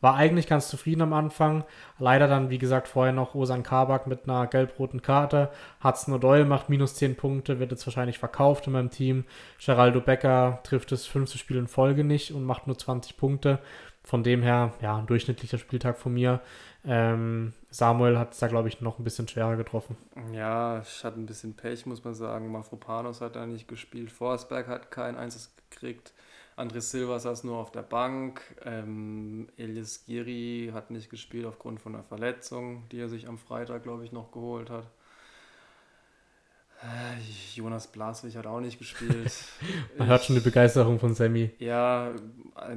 War eigentlich ganz zufrieden am Anfang. Leider dann, wie gesagt, vorher noch Osan Kabak mit einer gelb-roten Karte. Hudson O'Doyle macht minus 10 Punkte, wird jetzt wahrscheinlich verkauft in meinem Team. Geraldo Becker trifft das fünfte Spiel in Folge nicht und macht nur 20 Punkte. Von dem her, ja, ein durchschnittlicher Spieltag von mir. Ähm, Samuel hat es da, glaube ich, noch ein bisschen schwerer getroffen. Ja, ich hatte ein bisschen Pech, muss man sagen. Mafropanos hat da nicht gespielt. Forsberg hat kein Einzels gekriegt. André Silva saß nur auf der Bank. Ähm, Elias Giri hat nicht gespielt aufgrund von einer Verletzung, die er sich am Freitag, glaube ich, noch geholt hat. Äh, Jonas Blaswig hat auch nicht gespielt. Man ich, hört schon die Begeisterung von Sammy. Ja,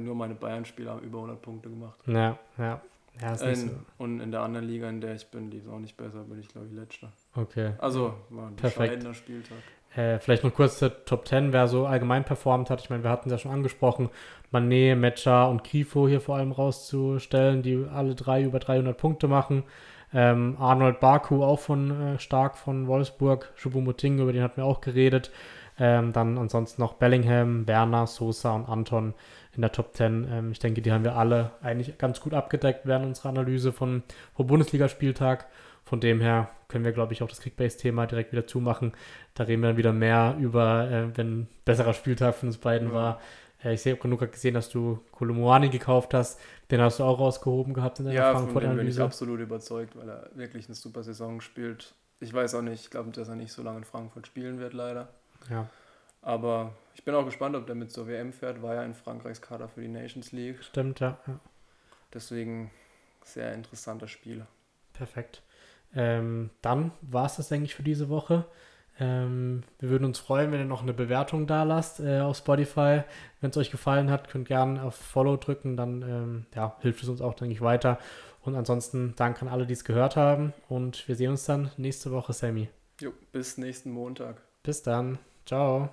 nur meine Bayern-Spieler haben über 100 Punkte gemacht. Ja, ja. ja ist in, so. Und in der anderen Liga, in der ich bin, die ist auch nicht besser, bin ich, glaube ich, letzter. Okay. Also, war ein Perfekt. Spieltag. Äh, vielleicht noch kurz der Top 10, wer so allgemein performt hat. Ich meine, wir hatten es ja schon angesprochen, Mané, Mecha und Grifo hier vor allem rauszustellen, die alle drei über 300 Punkte machen. Ähm, Arnold Baku auch von äh, stark von Wolfsburg, Schubomoting, über den hatten wir auch geredet. Ähm, dann ansonsten noch Bellingham, Werner, Sosa und Anton in der Top 10. Ähm, ich denke, die haben wir alle eigentlich ganz gut abgedeckt während unserer Analyse von, vom Bundesligaspieltag. Von dem her können wir, glaube ich, auch das Kickbase-Thema direkt wieder zumachen. Da reden wir dann wieder mehr über, äh, wenn ein besserer Spieltag für uns beiden ja. war. Äh, ich sehe auch genug gesehen, dass du Kolomoani gekauft hast. Den hast du auch rausgehoben gehabt in der ja, Frankfurt-Analyse. Ja, von dem bin ich absolut überzeugt, weil er wirklich eine super Saison spielt. Ich weiß auch nicht, ich glaube, dass er nicht so lange in Frankfurt spielen wird, leider. Ja. Aber ich bin auch gespannt, ob der mit zur WM fährt. War ja in Frankreichs Kader für die Nations League. Stimmt, ja. ja. Deswegen sehr interessanter Spiel. Perfekt. Ähm, dann war es das, denke ich, für diese Woche. Ähm, wir würden uns freuen, wenn ihr noch eine Bewertung da lasst äh, auf Spotify. Wenn es euch gefallen hat, könnt gerne auf Follow drücken, dann ähm, ja, hilft es uns auch, denke ich, weiter. Und ansonsten danke an alle, die es gehört haben. Und wir sehen uns dann nächste Woche, Sammy. Jo, bis nächsten Montag. Bis dann. Ciao.